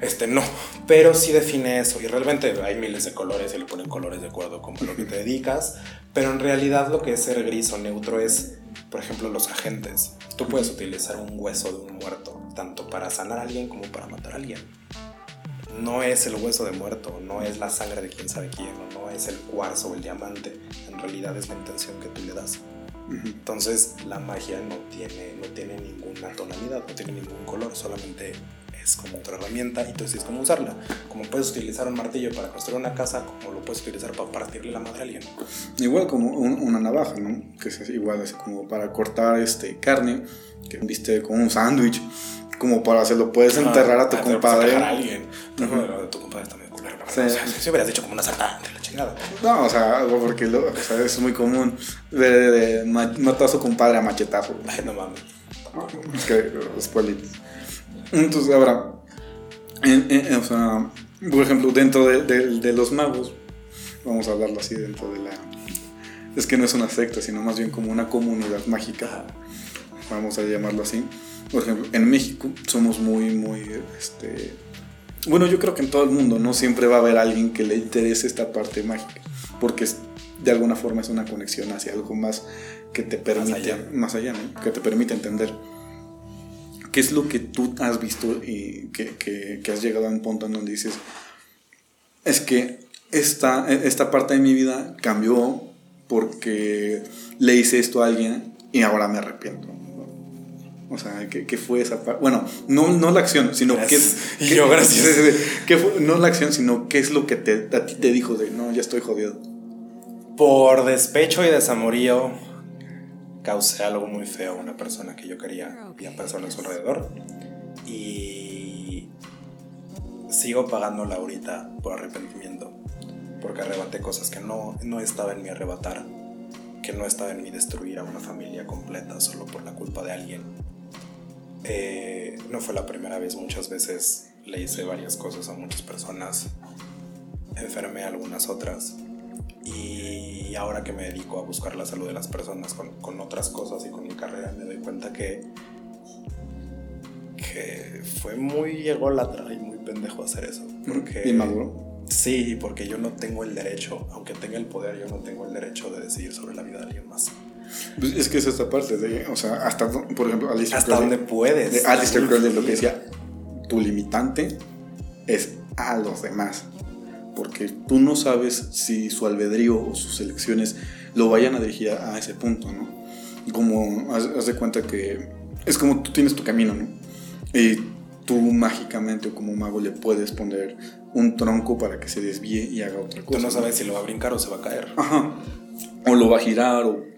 Speaker 2: Este no. Pero sí define eso. Y realmente hay miles de colores y le ponen colores de acuerdo con lo que te dedicas. Pero en realidad lo que es ser gris o neutro es, por ejemplo, los agentes. Tú puedes utilizar un hueso de un muerto, tanto para sanar a alguien como para matar a alguien no es el hueso de muerto, no es la sangre de quién sabe quién, no es el cuarzo o el diamante, en realidad es la intención que tú le das. Entonces la magia no tiene, no tiene ninguna tonalidad, no tiene ningún color, solamente es como otra herramienta y tú decides cómo usarla. Como puedes utilizar un martillo para construir una casa, como lo puedes utilizar para partirle la madre a alguien.
Speaker 1: Igual como un- una navaja, ¿no? Que es igual así como para cortar este carne, que viste con un sándwich, como para hacerlo puedes enterrar a tu
Speaker 2: Ah, pero puedes
Speaker 1: compadre.
Speaker 2: enterrar a alguien. Pero lo de tu compadre la
Speaker 1: Sí.
Speaker 2: O sea, si hubieras dicho como una sartán de la chingada.
Speaker 1: No, o sea, algo porque lo- o sea, es muy común de, ma- mató a su compadre a machetazo.
Speaker 2: Ay, no mames.
Speaker 1: Es que spoilers. Entonces, ahora, en- en- o sea, por ejemplo, dentro de, de- de los magos, vamos a hablarlo así, dentro de la. Es que no es una secta, sino más bien como una comunidad mágica, vamos a llamarlo así. Por ejemplo, en México somos muy, muy. Este, bueno, yo creo que en todo el mundo, ¿no? Siempre va a haber alguien que le interese esta parte mágica, porque de alguna forma es una conexión hacia algo más que te permite, más allá, ¿no? que te permite entender. ¿Qué es lo que tú has visto y que, que, has llegado a un punto en donde dices, es que esta, esta parte de mi vida cambió porque le hice esto a alguien y ahora me arrepiento? O sea, ¿qué, fue esa parte? Bueno, no, no la acción, sino qué,
Speaker 2: yo, gracias.
Speaker 1: ¿qué fue? No la acción, sino qué es lo que te, a ti te dijo de, no, ya estoy jodido.
Speaker 2: Por despecho y desamorío, causé algo muy feo a una persona que yo quería y a personas a su alrededor. Y sigo pagándola ahorita por arrepentimiento, porque arrebaté cosas que no, no estaba en mi arrebatar, que no estaba en mi destruir a una familia completa solo por la culpa de alguien eh, no fue la primera vez, muchas veces le hice varias cosas a muchas personas, enfermé a algunas otras y ahora que me dedico a buscar la salud de las personas con, otras cosas y con mi carrera me doy cuenta que, que fue muy ególatra y muy pendejo hacer eso. Porque,
Speaker 1: ¿Y maduro?
Speaker 2: Sí, porque yo no tengo el derecho, aunque tenga el poder, yo no tengo el derecho de decidir sobre la vida de alguien más.
Speaker 1: Pues es que es esta parte de, o sea, hasta, por ejemplo,
Speaker 2: Alistair Hasta donde puedes.
Speaker 1: De Alistair Crowley lo que decía, tu limitante es a los demás. Porque tú no sabes si su albedrío o sus elecciones lo vayan a dirigir a, ese punto, ¿no? Como, haz, de cuenta que es como tú tienes tu camino, ¿no? Y tú mágicamente o como mago le puedes poner un tronco para que se desvíe y haga otra cosa.
Speaker 2: Tú no sabes si lo va a brincar o se va a caer.
Speaker 1: Ajá. O lo va a girar o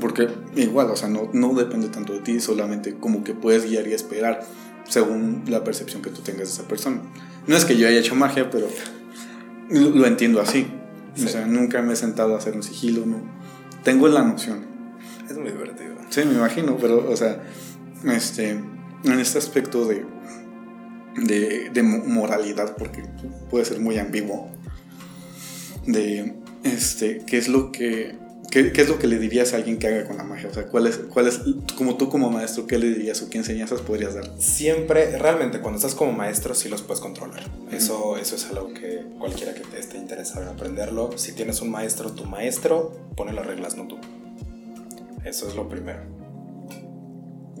Speaker 1: porque igual, o sea, no, no depende tanto de ti, solamente como que puedes guiar y esperar según la percepción que tú tengas de esa persona. No es que yo haya hecho magia, pero lo, entiendo así. O sea, nunca me he sentado a hacer un sigilo, no. Tengo la noción.
Speaker 2: Es muy divertido.
Speaker 1: Sí, me imagino, pero, o sea, este, en este aspecto de, de, de moralidad, porque puede ser muy ambiguo, de, este, qué es lo que ¿Qué, es lo que le dirías a alguien que haga con la magia? O sea, ¿cuál es, cuál es, como tú como maestro, qué le dirías o qué enseñanzas podrías dar?
Speaker 2: Siempre, realmente, cuando estás como maestro, sí los puedes controlar. eso, eso es algo que cualquiera que te esté interesado en aprenderlo, si tienes un maestro, tu maestro pone las reglas, no tú. Eso es lo primero.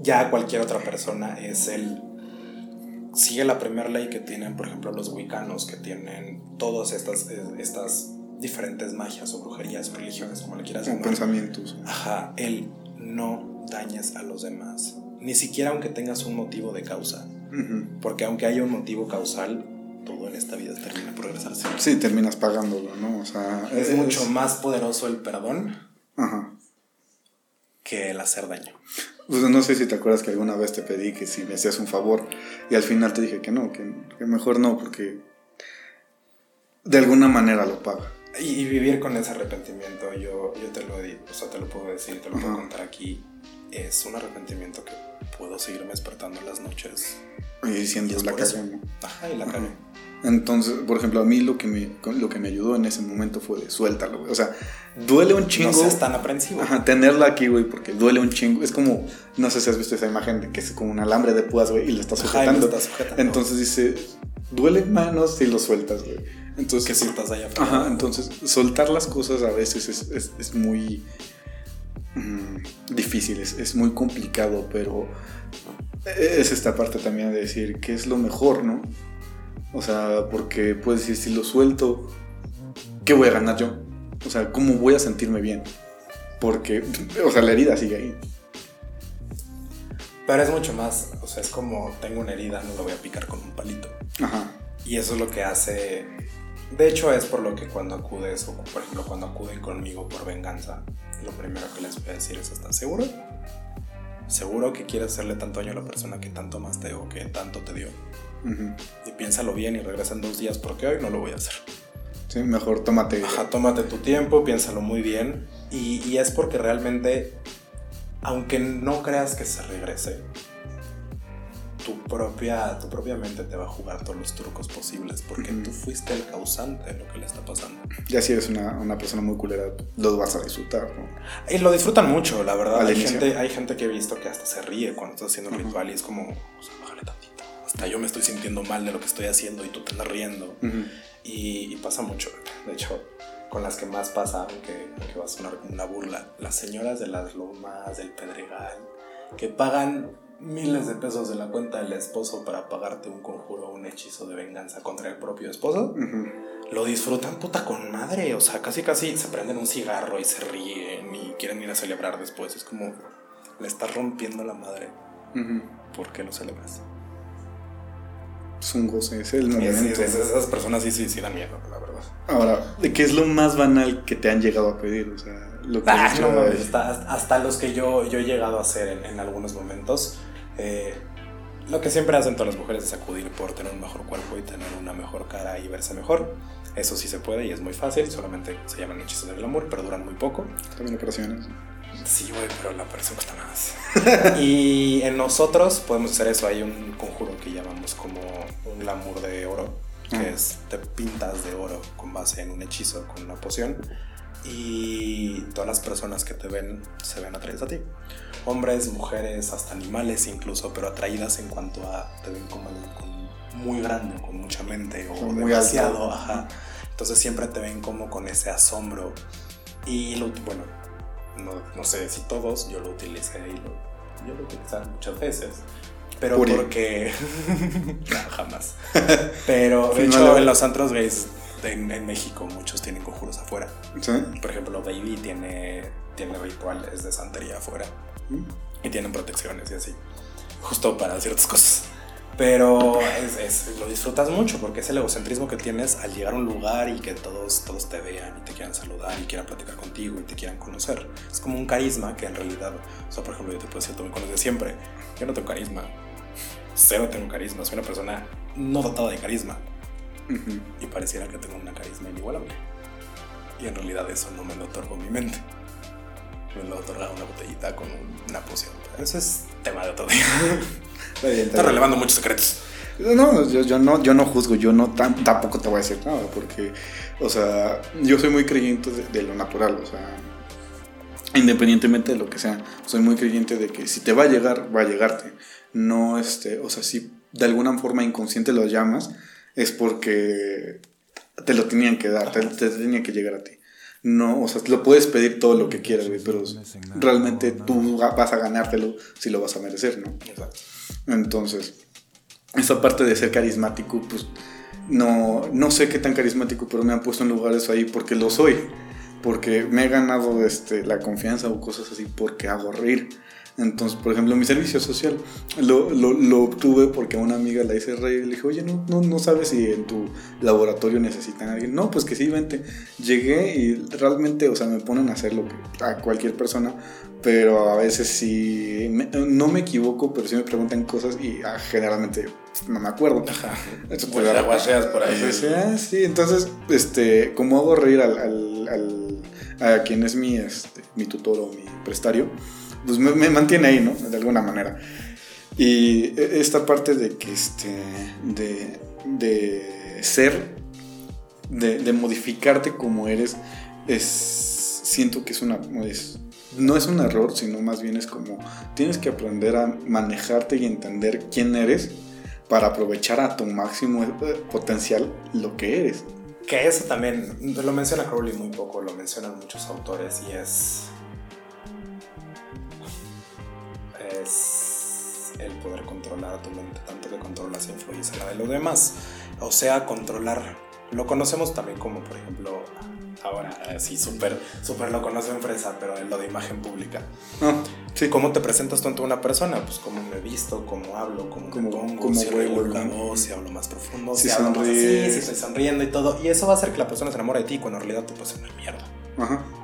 Speaker 2: Ya cualquier otra persona es el... Sigue la primera ley que tienen, por ejemplo, los wicanos, que tienen todas estas, estas diferentes magias o brujerías o religiones, como le quieras llamar.
Speaker 1: pensamientos.
Speaker 2: Ajá, el no dañes a los demás. Ni siquiera aunque tengas un motivo de causa. Porque aunque haya un motivo causal, todo en esta vida termina por regresarse.
Speaker 1: Sí, terminas pagándolo, ¿no? O sea,
Speaker 2: es, mucho más poderoso el perdón que el hacer daño.
Speaker 1: Pues no sé si te acuerdas que alguna vez te pedí que si me hacías un favor y al final te dije que no, que, que mejor no, porque de alguna manera lo paga.
Speaker 2: Y, vivir con ese arrepentimiento, yo, yo te lo o sea, te lo puedo decir, te lo puedo contar aquí, es un arrepentimiento que puedo seguirme despertando en las noches.
Speaker 1: Y diciendo la cagué,
Speaker 2: Ajá, y la cagué.
Speaker 1: Entonces, por ejemplo, a mí lo que me, lo que me ayudó en ese momento fue de suéltalo, güey. O sea, duele un chingo. No
Speaker 2: seas tan aprensivo.
Speaker 1: Ajá, tenerla aquí, güey, porque duele un chingo. Es como, no sé si has visto esa imagen de que es como un alambre de púas, güey, y lo estás sujetando. Ajá, lo sujetando. Entonces dice, duele manos si lo sueltas, güey. Entonces,
Speaker 2: que sientas allá
Speaker 1: afuera. Ajá, entonces soltar las cosas a veces es, es, muy mm, difícil, es, muy complicado, pero es esta parte también de decir qué es lo mejor, ¿no? O sea, porque puedes decir, si lo suelto, ¿qué voy a ganar yo? O sea, ¿cómo voy a sentirme bien? Porque, o sea, la herida sigue ahí.
Speaker 2: Pero es mucho más, o sea, es como tengo una herida, no lo voy a picar con un palito. Ajá. Y eso es lo que hace de hecho, es por lo que cuando acudes, o por ejemplo, cuando acuden conmigo por venganza, lo primero que les voy a decir es: ¿estás seguro? ¿Seguro que quieres hacerle tanto daño a la persona que tanto más te o que tanto te dio? Y piénsalo bien y regresa en dos días porque hoy no lo voy a hacer.
Speaker 1: Sí, mejor tómate.
Speaker 2: Ajá, tómate tu tiempo, piénsalo muy bien. Y, y es porque realmente, aunque no creas que se regrese, tu propia, tu propia mente te va a jugar todos los trucos posibles porque tú fuiste el causante de lo que le está pasando.
Speaker 1: Ya si eres una, una persona muy culera, lo vas a disfrutar, ¿no?
Speaker 2: Y lo disfrutan mucho, la verdad. Hay gente, hay gente que he visto que hasta se ríe cuando estás haciendo un ritual y es como, o sea, bájale tantito. Hasta yo me estoy sintiendo mal de lo que estoy haciendo y tú te andas riendo. y, pasa mucho. De hecho, con las que más pasa, aunque, aunque va a sonar como una burla, las señoras de las lomas, del Pedregal, que pagan miles de pesos de la cuenta del esposo para pagarte un conjuro o un hechizo de venganza contra el propio esposo, lo disfrutan puta con madre. O sea, casi casi se prenden un cigarro y se ríen y quieren ir a celebrar después. Es como, le estás rompiendo la madre. ¿Por qué lo celebras?
Speaker 1: Es un goce, es el
Speaker 2: momento. esas personas sí, sí, sí dan miedo, la verdad.
Speaker 1: Ahora, ¿qué es lo más banal que te han llegado a pedir? O sea, lo que ah,
Speaker 2: no, hasta, hasta, los que yo, yo he llegado a hacer en, en algunos momentos eh, lo que siempre hacen todas las mujeres es acudir por tener un mejor cuerpo y tener una mejor cara y verse mejor. Eso sí se puede y es muy fácil, solamente se llaman hechizos del amor, pero duran muy poco.
Speaker 1: También operaciones.
Speaker 2: Sí, güey, pero la operación cuesta más. y en nosotros podemos hacer eso. Hay un conjuro que llamamos como un glamour de oro, que ah. es te pintas de oro con base en un hechizo, con una poción. Y todas las personas que te ven se ven atraídas a ti hombres, mujeres, hasta animales incluso, pero atraídas en cuanto a te ven como muy grande, con mucha mente o muy demasiado, ajá. Entonces siempre te ven como con ese asombro. Y lo, bueno, no, sé si todos, yo lo utilicé y lo, yo lo utilicé muchas veces. Pero porque. no, jamás. Pero de hecho, en los antros gays en, en, México muchos tienen conjuros afuera. ¿Sí? Por ejemplo, Baby tiene, tiene rituales de santería afuera. Y tienen protecciones y así. Justo para ciertas cosas. Pero es, lo disfrutas mucho porque es el egocentrismo que tienes al llegar a un lugar y que todos, todos te vean y te quieran saludar y quieran platicar contigo y te quieran conocer. Es como un carisma que en realidad, o sea, por ejemplo, yo te puedo decir, tú me conoces siempre. Yo no tengo carisma. Cero tengo carisma. Soy una persona no dotada de carisma. Y pareciera que tengo una carisma inigualable. Y en realidad eso no me lo otorgo mi mente me lo otorga una botellita con una poción. Eso es tema de otro día. Está relevando muchos secretos.
Speaker 1: No, yo, yo, no, yo no juzgo, yo no tampoco te voy a decir nada, porque, o sea, yo soy muy creyente de, lo natural, o sea, independientemente de lo que sea, soy muy creyente de que si te va a llegar, va a llegarte. No, este, o sea, si de alguna forma inconsciente lo llamas, es porque te lo tenían que dar, te, te tenía que llegar a ti no, o sea, lo puedes pedir todo lo que quieras, pero realmente tú vas a ganártelo si lo vas a merecer, ¿no? Entonces, esa parte de ser carismático, pues no, no sé qué tan carismático, pero me han puesto en lugares ahí porque lo soy, porque me he ganado este, la confianza o cosas así porque hago reír. Entonces, por ejemplo, mi servicio social lo, lo, lo, obtuve porque una amiga la hice reír y le dije, oye, no, no, no sabes si en tu laboratorio necesitan a alguien. No, pues que sí, vente. Llegué y realmente, o sea, me ponen a hacer lo que a cualquier persona, pero a veces sí, no me equivoco, pero sí me preguntan cosas y ah, generalmente no me acuerdo. Ajá.
Speaker 2: Entonces, pues, pues por ahí.
Speaker 1: Pues, ah, sí, entonces, este, como hago reír al, al, al, a quien es mi, este, mi tutor o mi prestario, pues me, mantiene ahí, ¿no? De alguna manera. Y esta parte de que, este, de, de ser, de, modificarte como eres, es, siento que es una, no es un error, sino más bien es como, tienes que aprender a manejarte y entender quién eres para aprovechar a tu máximo eh, potencial lo que eres.
Speaker 2: Que eso también, lo menciona Crowley muy poco, lo mencionan muchos autores y es es el poder controlar a tu mente, tanto que controlas e influyes en la de los demás. O sea, controlar. Lo conocemos también como, por ejemplo, ahora sí, súper, súper lo conocen fresa, pero en lo de imagen pública. Ah, sí. ¿Cómo te presentas tú ante una persona? Pues cómo me visto, cómo hablo, cómo, me pongo, si la voz, si hablo más profundo, si, hablo más así, si estoy sonriendo y todo. Y eso va a hacer que la persona se enamore de ti cuando en realidad puedes ser una mierda. Ajá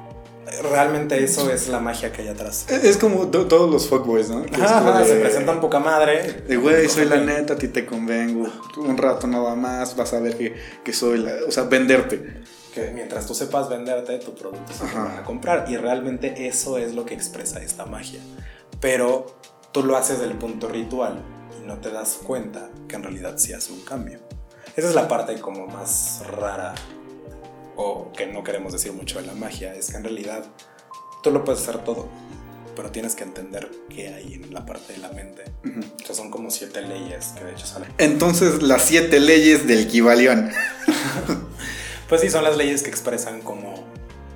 Speaker 2: realmente eso es la magia que hay atrás.
Speaker 1: Es como todos los fuckboys, ¿no?
Speaker 2: se presentan poca madre.
Speaker 1: De güey, soy la neta, a ti te convengo. Un rato nada más, vas a ver que, que soy la. O sea, venderte.
Speaker 2: Que mientras tú sepas venderte, tu producto se van a comprar. Y realmente eso es lo que expresa esta magia. Pero tú lo haces del punto ritual y no te das cuenta que en realidad sí hace un cambio. Esa es la parte como más rara o que no queremos decir mucho de la magia, es que en realidad tú lo puedes hacer todo, pero tienes que entender qué hay en la parte de la mente. O sea, son como siete leyes que de hecho salen.
Speaker 1: Entonces, las siete leyes del Kibalión.
Speaker 2: pues sí, son las leyes que expresan como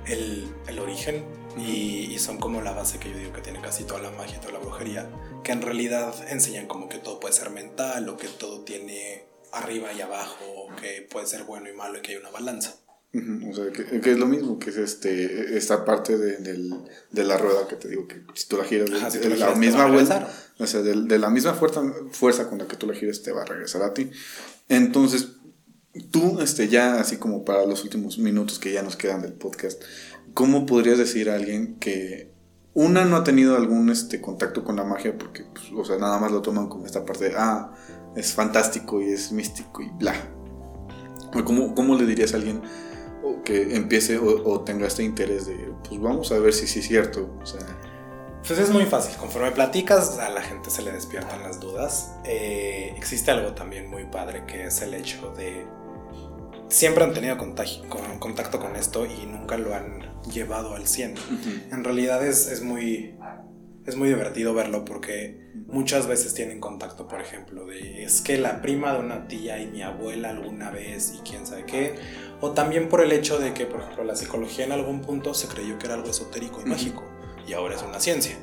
Speaker 2: el, el origen y, y son como la base que yo digo que tiene casi toda la magia, toda la brujería, que en realidad enseñan como que todo puede ser mental o que todo tiene arriba y abajo, o que puede ser bueno y malo y que hay una balanza.
Speaker 1: O sea, que, que es lo mismo, que es este esta parte de, del- de la rueda que te digo, que si tú la giras, de,
Speaker 2: Ajá, si
Speaker 1: de
Speaker 2: tú la giras,
Speaker 1: misma vuelta, o sea, de, de la misma fuerza, fuerza con la que tú la gires te va a regresar a ti. Entonces, tú, este, ya así como para los últimos minutos que ya nos quedan del podcast, ¿cómo podrías decir a alguien que una no ha tenido algún este, contacto con la magia porque, pues, o sea, nada más lo toman como esta parte de, ah, es fantástico y es místico y bla? ¿O ¿Cómo, cómo le dirías a alguien o que empiece o, o tenga este interés de, pues vamos a ver si sí es cierto? O sea,
Speaker 2: Pues es muy fácil, conforme platicas a la gente se le despiertan las dudas. Eh, existe algo también muy padre que es el hecho de... Siempre han tenido contagio- con- contacto con esto y nunca lo han llevado al 100. En realidad es, es muy... Es muy divertido verlo porque muchas veces tienen contacto, por ejemplo, de es que la prima de una tía y mi abuela alguna vez y quién sabe qué. O también por el hecho de que, por ejemplo, la psicología en algún punto se creyó que era algo esotérico y mágico y ahora es una ciencia.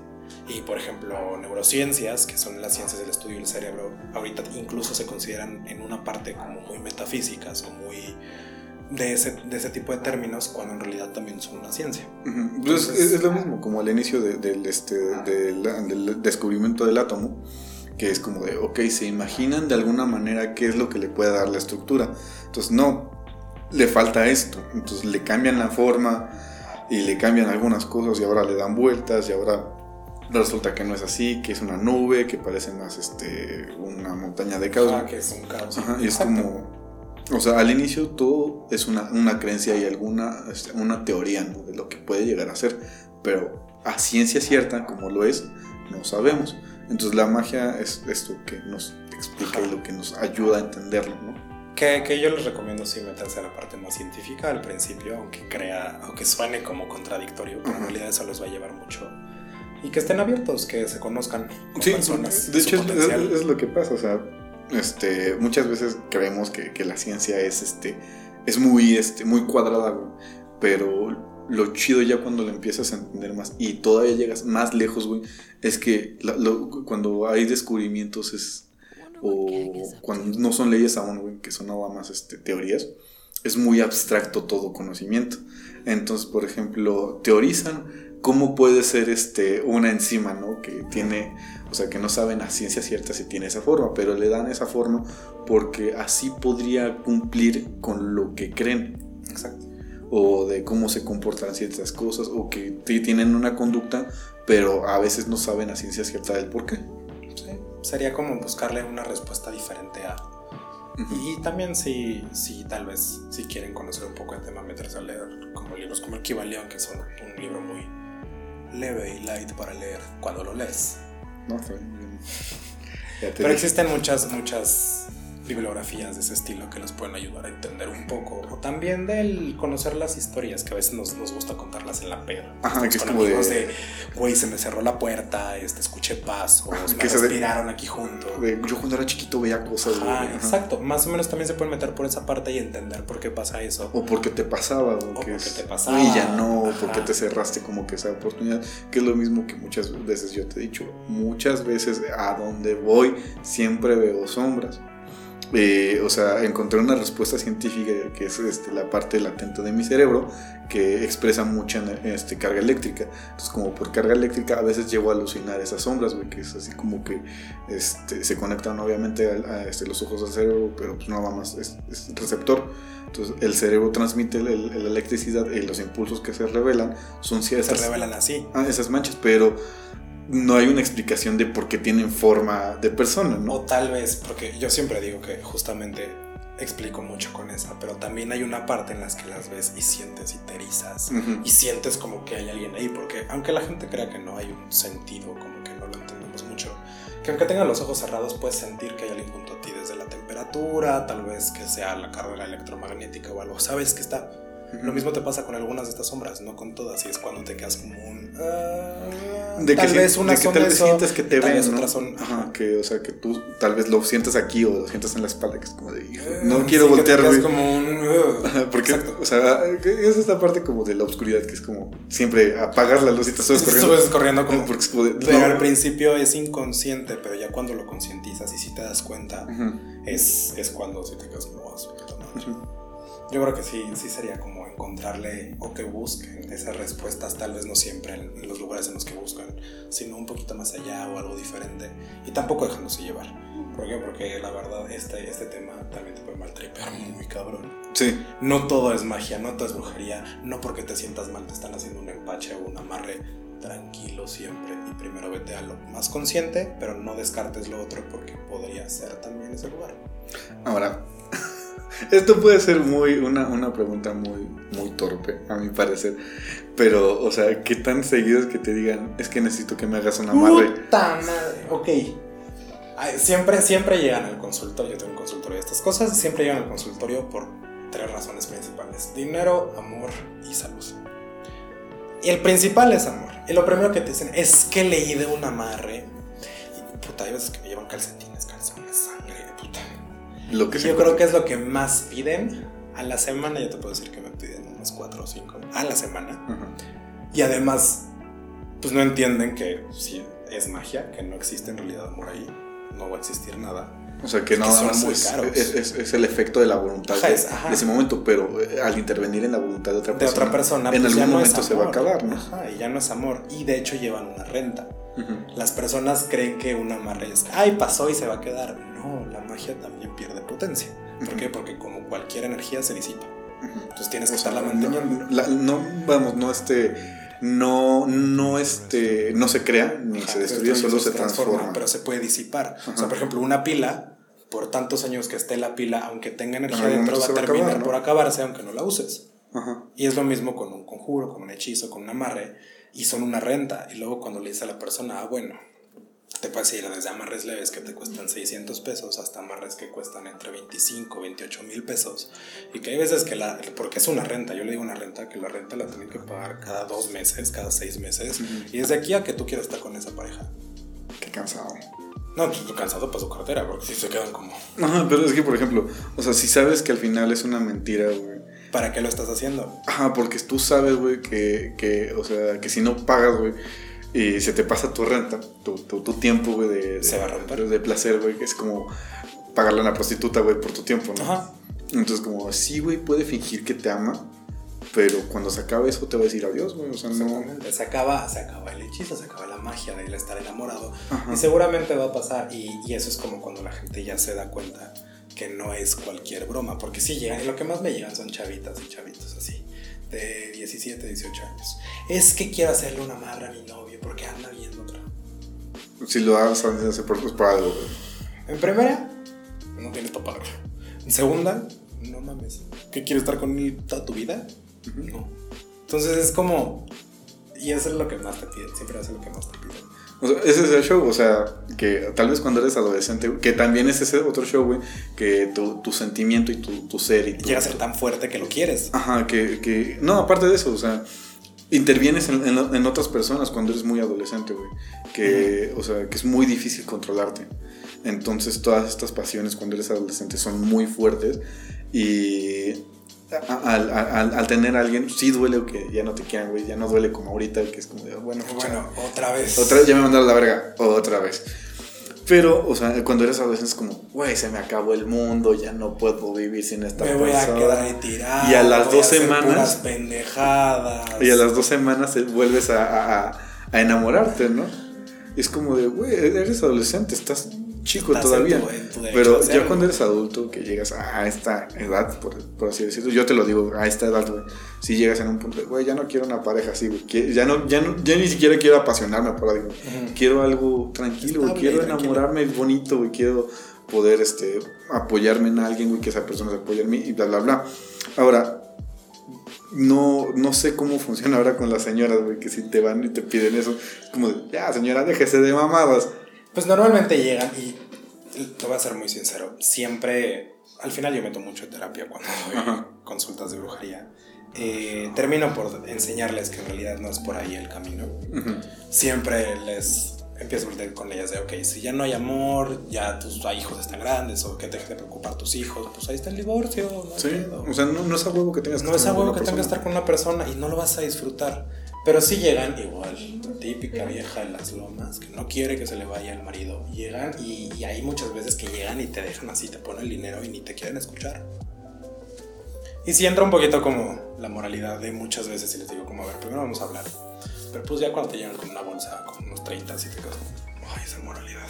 Speaker 2: Y por ejemplo, neurociencias, que son las ciencias del estudio del cerebro, ahorita incluso se consideran en una parte como muy metafísicas o muy de ese, de ese tipo de términos, cuando en realidad también son una ciencia.
Speaker 1: Ujú. Pues
Speaker 2: Entonces-
Speaker 1: es, es lo mismo como al inicio de- del, este, del, del descubrimiento del átomo, que es como de, ok, se imaginan de alguna manera qué es lo que le puede dar la estructura. Entonces, no, le falta esto. Entonces le cambian la forma y le cambian algunas cosas y ahora le dan vueltas y ahora resulta que no es así, que es una nube, que parece más este, una montaña de caos.
Speaker 2: Ah, que es un caos.
Speaker 1: Ajá, y es como. O sea, al inicio todo es una, una creencia y alguna este, una teoría ¿no? de lo que puede llegar a ser. Pero a ciencia cierta, como lo es, no sabemos. Entonces la magia es esto que nos explica y lo que nos ayuda a entenderlo, ¿no?
Speaker 2: Que, que yo les recomiendo sí meterse a la parte más científica al principio, aunque crea, aunque suene como contradictorio, pero en realidad eso les va a llevar mucho. Y que estén abiertos, que se conozcan con
Speaker 1: Sí,
Speaker 2: personas.
Speaker 1: de hecho es- es lo que pasa, o sea, este, muchas veces creemos que, que la ciencia es, este, es muy, este, muy cuadrada, güey, pero lo chido ya cuando lo empiezas a entender más y todavía llegas más lejos, güey, es que la- lo- cuando hay descubrimientos es, o cuando no son leyes aún, güey, que son nada más este, teorías, es muy abstracto todo conocimiento. Entonces, por ejemplo, teorizan cómo puede ser este, una enzima, ¿no? Que tiene, o sea, que no saben a ciencia cierta si tiene esa forma, pero le dan esa forma porque así podría cumplir con lo que creen
Speaker 2: Exacto.
Speaker 1: o de cómo se comportan ciertas cosas o que tienen una conducta, pero a veces no saben a ciencia cierta del por qué.
Speaker 2: Sí. Sería como buscarle una respuesta diferente a. Y también si, si tal vez si quieren conocer un poco el tema, meterse a leer como libros como el Kibalión, que son un libro muy leve y light para leer cuando lo lees.
Speaker 1: No sé.
Speaker 2: Pero
Speaker 1: dije.
Speaker 2: existen muchas, muchas bibliografías de ese estilo que nos pueden ayudar a entender un poco. O también del conocer las historias, que a veces nos, nos gusta contarlas en la peda.
Speaker 1: Ajá,
Speaker 2: Estamos
Speaker 1: que es
Speaker 2: con
Speaker 1: como de-
Speaker 2: amigos de, güey, se me cerró la puerta, este, escuché pasos, me
Speaker 1: Que de-
Speaker 2: respiraron aquí junto.
Speaker 1: De- Yo cuando era chiquito veía cosas.
Speaker 2: Ah,
Speaker 1: ajá.
Speaker 2: exacto. Más o menos también se pueden meter por esa parte y entender por qué pasa eso.
Speaker 1: O porque te pasaba, o, que
Speaker 2: porque
Speaker 1: es-
Speaker 2: te pasaba.
Speaker 1: Y ya no, o
Speaker 2: Ajá.
Speaker 1: porque te cerraste como que esa oportunidad. Que es lo mismo que muchas veces yo te he dicho. Muchas veces a donde voy siempre veo sombras. Eh, o sea, encontré una respuesta científica que es este, la parte latente de mi cerebro que expresa mucha este, carga eléctrica. Entonces, como por carga eléctrica, a veces llego a alucinar esas sombras, güey, que es así como que este, se conectan obviamente a, a, este, los ojos al cerebro, pero pues nada más es, es receptor. Entonces, el cerebro transmite el- el- la electricidad y los impulsos que se revelan son
Speaker 2: Se
Speaker 1: ciertas
Speaker 2: revelan así.
Speaker 1: ah, esas manchas, pero no hay una explicación de por qué tienen forma de persona,
Speaker 2: O
Speaker 1: ¿no?
Speaker 2: tal vez, porque yo siempre digo que justamente explico mucho con esa, pero también hay una parte en las que las ves y sientes y te erizas. Y sientes como que hay alguien ahí, porque aunque la gente crea que no hay un sentido, como que no lo entendemos mucho, que aunque tengas los ojos cerrados puedes sentir que hay alguien junto a ti desde la temperatura, tal vez que sea la carga electromagnética o algo, sabes que está. Lo mismo te pasa con algunas de estas sombras, no con todas, y es cuando te quedas como un... "Ah",
Speaker 1: de
Speaker 2: tal
Speaker 1: que,
Speaker 2: vez
Speaker 1: si-
Speaker 2: unas
Speaker 1: de que tal vez
Speaker 2: eso,
Speaker 1: sientes que te ven, ¿no?
Speaker 2: son-
Speaker 1: Ajá, que, o sea, que tú tal vez lo sientas aquí o lo sientas en la espalda, que es como de, hijo,
Speaker 2: Eh,
Speaker 1: no quiero
Speaker 2: sí, que te
Speaker 1: voltear,
Speaker 2: quedas
Speaker 1: güey.
Speaker 2: como un... uh,
Speaker 1: Porque,
Speaker 2: Exacto.
Speaker 1: o sea, es esta parte como de la oscuridad, que es como siempre apagas la luz y te subes corriendo.
Speaker 2: Subes corriendo como...
Speaker 1: Porque es como de,
Speaker 2: Pero
Speaker 1: no.
Speaker 2: al principio es inconsciente, pero ya cuando lo concientizas y si te das cuenta,
Speaker 1: Ujú,
Speaker 2: es, es cuando si te quedas como "Ah, su puta madre".
Speaker 1: ujú.
Speaker 2: Yo creo que sí, sí sería como encontrarle o que busquen esas respuestas, tal vez no siempre en, en los lugares en los que buscan, sino un poquito más allá o algo diferente. Y tampoco dejándose llevar. ¿Por qué? Porque la verdad, este, este tema también te puede maltripear muy cabrón.
Speaker 1: Sí,
Speaker 2: No todo es magia, no todo es brujería, no porque te sientas mal te están haciendo un empache o un amarre. Tranquilo siempre y primero vete a lo más consciente, pero no descartes lo otro porque podría ser también ese lugar.
Speaker 1: ahora. Esto puede ser muy una, una pregunta muy, muy torpe, a mi parecer. Pero, o sea, ¿qué tan seguido es que te digan, es que necesito que me hagas un amarre?
Speaker 2: Puta madre. Ok. Siempre, siempre llegan al consultorio. Yo tengo un consultorio de estas cosas. Siempre llegan al consultorio por tres razones principales: dinero, amor y salud. Y el principal es amor. Y lo primero que te dicen es que leí de un amarre. Y puta, hay veces que me llevan calcetines, calzones.
Speaker 1: Lo que
Speaker 2: yo creo que es lo que más piden. A la semana, yo te puedo decir que me piden unos cuatro o cinco. A la semana.
Speaker 1: Ajá.
Speaker 2: Y además, pues no entienden que si es magia, que no existe en realidad amor ahí, no va a existir nada.
Speaker 1: O sea, que
Speaker 2: Es que
Speaker 1: nada más
Speaker 2: muy
Speaker 1: es, es- es- es el efecto de la voluntad
Speaker 2: Ajá,
Speaker 1: de,
Speaker 2: ajá.
Speaker 1: de ese momento, pero eh, al intervenir en la voluntad de otra
Speaker 2: De
Speaker 1: persona,
Speaker 2: otra persona,
Speaker 1: en
Speaker 2: pues
Speaker 1: algún
Speaker 2: no
Speaker 1: momento se va a acabar, ¿no?
Speaker 2: Ajá, y ya no es amor. Y de hecho llevan una renta.
Speaker 1: Ujú.
Speaker 2: Las personas creen que un amarre es, ay, pasó y se va a quedar. No, la magia también pierde potencia. ¿Por qué? Porque como cualquier energía se disipa. Entonces tienes que
Speaker 1: O sea,
Speaker 2: estarla
Speaker 1: no,
Speaker 2: manteniendo.
Speaker 1: la- no, vamos, no este, no, no este, no se crea ni
Speaker 2: Ajá,
Speaker 1: se destruye, solo se transforma.
Speaker 2: Pero se puede disipar. O
Speaker 1: Ajá.
Speaker 2: sea, por ejemplo, una pila, por tantos años que esté la pila, aunque tenga energía
Speaker 1: En algún
Speaker 2: dentro, va a terminar
Speaker 1: acabar, ¿no?
Speaker 2: por acabarse aunque no la uses.
Speaker 1: Ajá.
Speaker 2: Y es lo mismo con un conjuro, con un hechizo, con un amarre, y son una renta. Y luego cuando le dices a la persona, ah, bueno, te puedes ir desde amarres leves que te cuestan 600 pesos hasta amarres que cuestan entre 25, 28 mil pesos. Y que hay veces que la, porque es una renta, yo le digo una renta, que la renta la tienen que pagar cada dos meses, cada seis meses. Y desde aquí a que tú quieras estar con esa pareja.
Speaker 1: Qué cansado.
Speaker 2: No, pues cansado para su cartera, porque si se quedan como,
Speaker 1: Ajá, pero es que, por ejemplo, o sea, si sabes que al final es una mentira, güey.
Speaker 2: ¿para qué lo estás haciendo?
Speaker 1: Ajá, porque tú sabes, güey, que, que, o sea, que si no pagas, güey, y se te pasa tu renta, tu, tu, tu tiempo, güey, de, de,
Speaker 2: Se va a romper.
Speaker 1: de placer, güey, que es como pagarle a una prostituta, güey, por tu tiempo, ¿no?
Speaker 2: Ajá.
Speaker 1: Entonces, como, sí, güey, puede fingir que te ama, pero cuando se acabe eso te va a decir adiós, güey, o sea, no...
Speaker 2: Se acaba, se acaba el hechizo, se acaba la magia de él estar enamorado.
Speaker 1: Ajá.
Speaker 2: Y seguramente va a pasar. Y, y eso es como cuando la gente ya se da cuenta que no es cualquier broma. Porque sí llegan, y lo que más me llegan son chavitas y chavitos así, de 17, 18 años. Es que quiero hacerle una amarra a mi novio porque anda viendo otra.
Speaker 1: Si lo haces, hace por, pues, por algo, güey.
Speaker 2: En primera, no tienes para pagar. En segunda, no mames. ¿Qué quieres estar con él toda tu vida? No. Entonces es como. Y eso es lo que más te piden. Siempre hace lo que más te piden.
Speaker 1: O sea, ese es el show, o sea, que tal vez cuando eres adolescente, que también es ese otro show, güey, que tu, tu sentimiento y tu, tu ser y tu,
Speaker 2: Llega a ser tan fuerte que lo quieres.
Speaker 1: Ajá, que, que... No, aparte de eso, o sea, intervienes en, en- en otras personas cuando eres muy adolescente, güey. Que, o sea, que es muy difícil controlarte. Entonces todas estas pasiones cuando eres adolescente son muy fuertes y al, al- al tener a alguien, sí duele que ya no te quieran, güey. Ya no duele como ahorita, que es como, de, bueno,
Speaker 2: Bueno, otra vez.
Speaker 1: otra vez ya me mandaron a la verga, otra vez. Pero, o sea, cuando eres adolescente es como, güey, se me acabó el mundo, ya no puedo vivir sin esta
Speaker 2: Me voy a
Speaker 1: persona.
Speaker 2: quedar ahí tirado.
Speaker 1: Y a las dos semanas-
Speaker 2: pendejadas.
Speaker 1: Y a las dos semanas vuelves a, a- a- a enamorarte, ¿no? Es como de, güey, eres adolescente, estás chico
Speaker 2: Estás
Speaker 1: todavía.
Speaker 2: en tu- en tu
Speaker 1: Pero ya cuando eres adulto, que llegas a esta edad, por, por así decirlo, yo te lo digo, a esta edad, güey, si llegas en un punto de, güey, ya no quiero una pareja así, güey, ya, no, ya, no, ya ni siquiera quiero apasionarme por algo,
Speaker 2: Ujú.
Speaker 1: quiero algo tranquilo, güey,
Speaker 2: Estable,
Speaker 1: quiero
Speaker 2: tranquilo.
Speaker 1: enamorarme bonito, güey, quiero poder este, apoyarme en alguien, güey, que esa persona se apoye en mí y bla, bla, bla. Ahora, no, no sé cómo funciona ahora con las señoras, güey, que si te van y te piden eso, es como de, ya, señora, déjese de mamadas.
Speaker 2: Pues normalmente llegan y te voy a ser muy sincero. Siempre, al final yo meto mucho terapia cuando doy consultas de brujería. eh, termino por enseñarles que en realidad no es por ahí el camino. Siempre les empiezo con ellas de, ok, si ya no hay amor, ya tus hijos están grandes o que te dejen de preocupar tus hijos, pues ahí está el divorcio. No
Speaker 1: sí, o sea, no, es a huevo que tengas
Speaker 2: que No es a huevo que tengas que estar con una persona y no lo vas a disfrutar. Pero sí llegan igual, típica vieja de las lomas, que no quiere que se le vaya el marido. Llegan y, y hay muchas veces que llegan y te dejan así, te ponen el dinero y ni te quieren escuchar. Y si entra un poquito como la moralidad de muchas veces y les digo como, a ver, primero vamos a hablar. Pero pues ya cuando te llegan con una bolsa con unos 30 y te quedas ay, esa moralidad.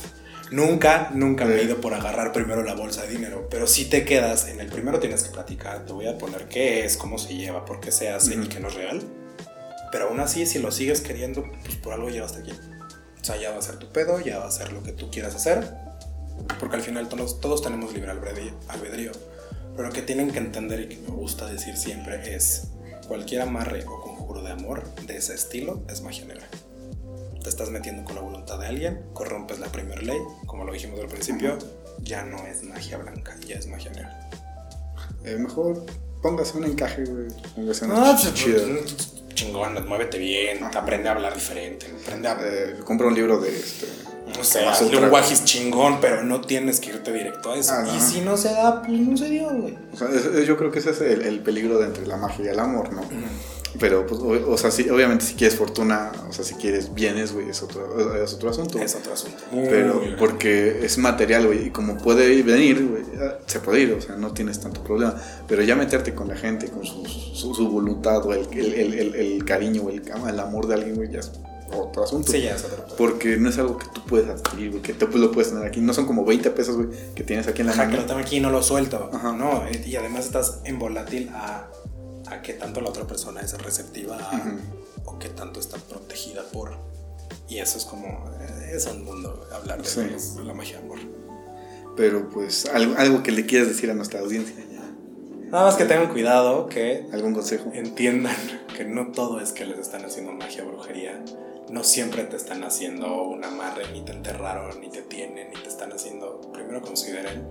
Speaker 2: Nunca, nunca me he ido por agarrar primero la bolsa de dinero, pero si te quedas, en el primero tienes que platicar, te voy a poner qué es, cómo se lleva, por qué se hace y qué no es real. Pero aún así, si lo sigues queriendo, pues por algo llevas hasta aquí. O sea, ya va a ser tu pedo, ya va a ser lo que tú quieras hacer, porque al final todos, todos tenemos libre albedrío. Pero lo que tienen que entender y que me gusta decir siempre es, cualquier amarre o conjuro de amor de ese estilo es magia negra. Te estás metiendo con la voluntad de alguien, corrompes la primera ley, como lo dijimos al principio, ya no es magia blanca, ya es magia negra.
Speaker 1: Eh, mejor póngase un encaje, güey.
Speaker 2: No, pues, chido. Chingón, muévete bien, aprende a hablar diferente, aprende a...
Speaker 1: Eh, compra un libro de este
Speaker 2: no sé, hazle un guajis chingón, pero no tienes que irte directo a eso. Ah, y si no se da, pues no se dio, güey.
Speaker 1: O sea, yo creo que ese es el, peligro de entre la magia y el amor, ¿no? Pero, pues, o, sea, sí, obviamente si quieres fortuna, o sea, si quieres bienes, güey, es otro, es otro asunto.
Speaker 2: Es otro asunto.
Speaker 1: Pero, porque es material, güey, y como puede venir, güey, se puede ir, o sea, no tienes tanto problema. Pero ya meterte con la gente, con su, su, voluntad, o el, el, el, el, cariño, o el, el amor de alguien, güey, ya es otro asunto.
Speaker 2: Sí, ya es otro.
Speaker 1: Porque no es algo que tú puedes adquirir, güey, que tú lo puedes tener aquí. No son como 20 pesos, güey, que tienes aquí en la
Speaker 2: mano. que lo tengo aquí y no lo suelto. Ajá. No, y además estás en volátil a, a qué tanto la otra persona es receptiva a, o qué tanto está protegida por. Y eso es como. Eh, es un mundo hablar de, la magia de amor.
Speaker 1: Pero pues, algo, algo que le quieras decir a nuestra audiencia.
Speaker 2: Nada más que tengan cuidado, que...
Speaker 1: ¿Algún consejo?
Speaker 2: Entiendan que no todo es que les están haciendo magia brujería no siempre te están haciendo un amarre, ni te enterraron, ni te tienen, ni te están haciendo. Primero consideren,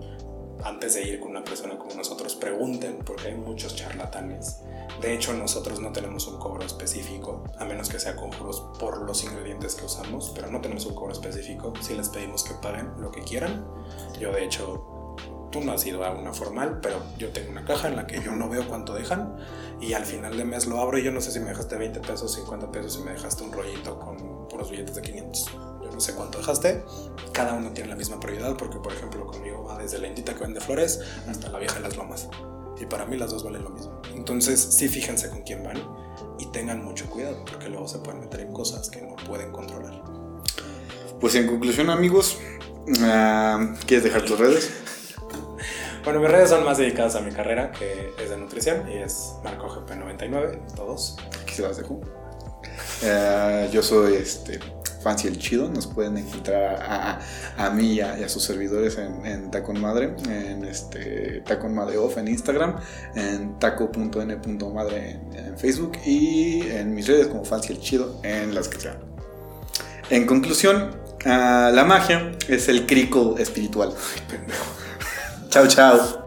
Speaker 2: antes de ir con una persona como nosotros, pregunten, porque hay muchos charlatanes. De hecho, nosotros no tenemos un cobro específico, a menos que sea conjuros por los ingredientes que usamos, pero no tenemos un cobro específico. Si les pedimos que paguen lo que quieran, yo de hecho tú no has ido a una formal, pero yo tengo una caja en la que yo no veo cuánto dejan y al final de mes lo abro y yo no sé si me dejaste 20 pesos, 50 pesos y me dejaste un rollito con puros billetes de 500. Yo no sé cuánto dejaste. Cada uno tiene la misma prioridad porque, por ejemplo, conmigo va desde la indita que vende flores hasta la vieja de las lomas. Y para mí las dos valen lo mismo. Entonces, sí fíjense con quién van y tengan mucho cuidado porque luego se pueden meter en cosas que no pueden controlar.
Speaker 1: Pues en conclusión, amigos, ah, ¿quieres dejar tus redes?
Speaker 2: Bueno, mis redes son más dedicadas a mi carrera, que es de nutrición, y es MarcoGP99, todos.
Speaker 1: Aquí se las dejo. Eh, yo soy este, Fancy el Chido, nos pueden encontrar a, a, mí y a, sus servidores en, en Tacon Madre, en este, Tacon Madre Off en Instagram, en taco.n.madre en, en Facebook y en mis redes como Fancy el Chido en las que sean. En conclusión, uh, la magia es el crico espiritual. Ay, pendejo. Chao, chao.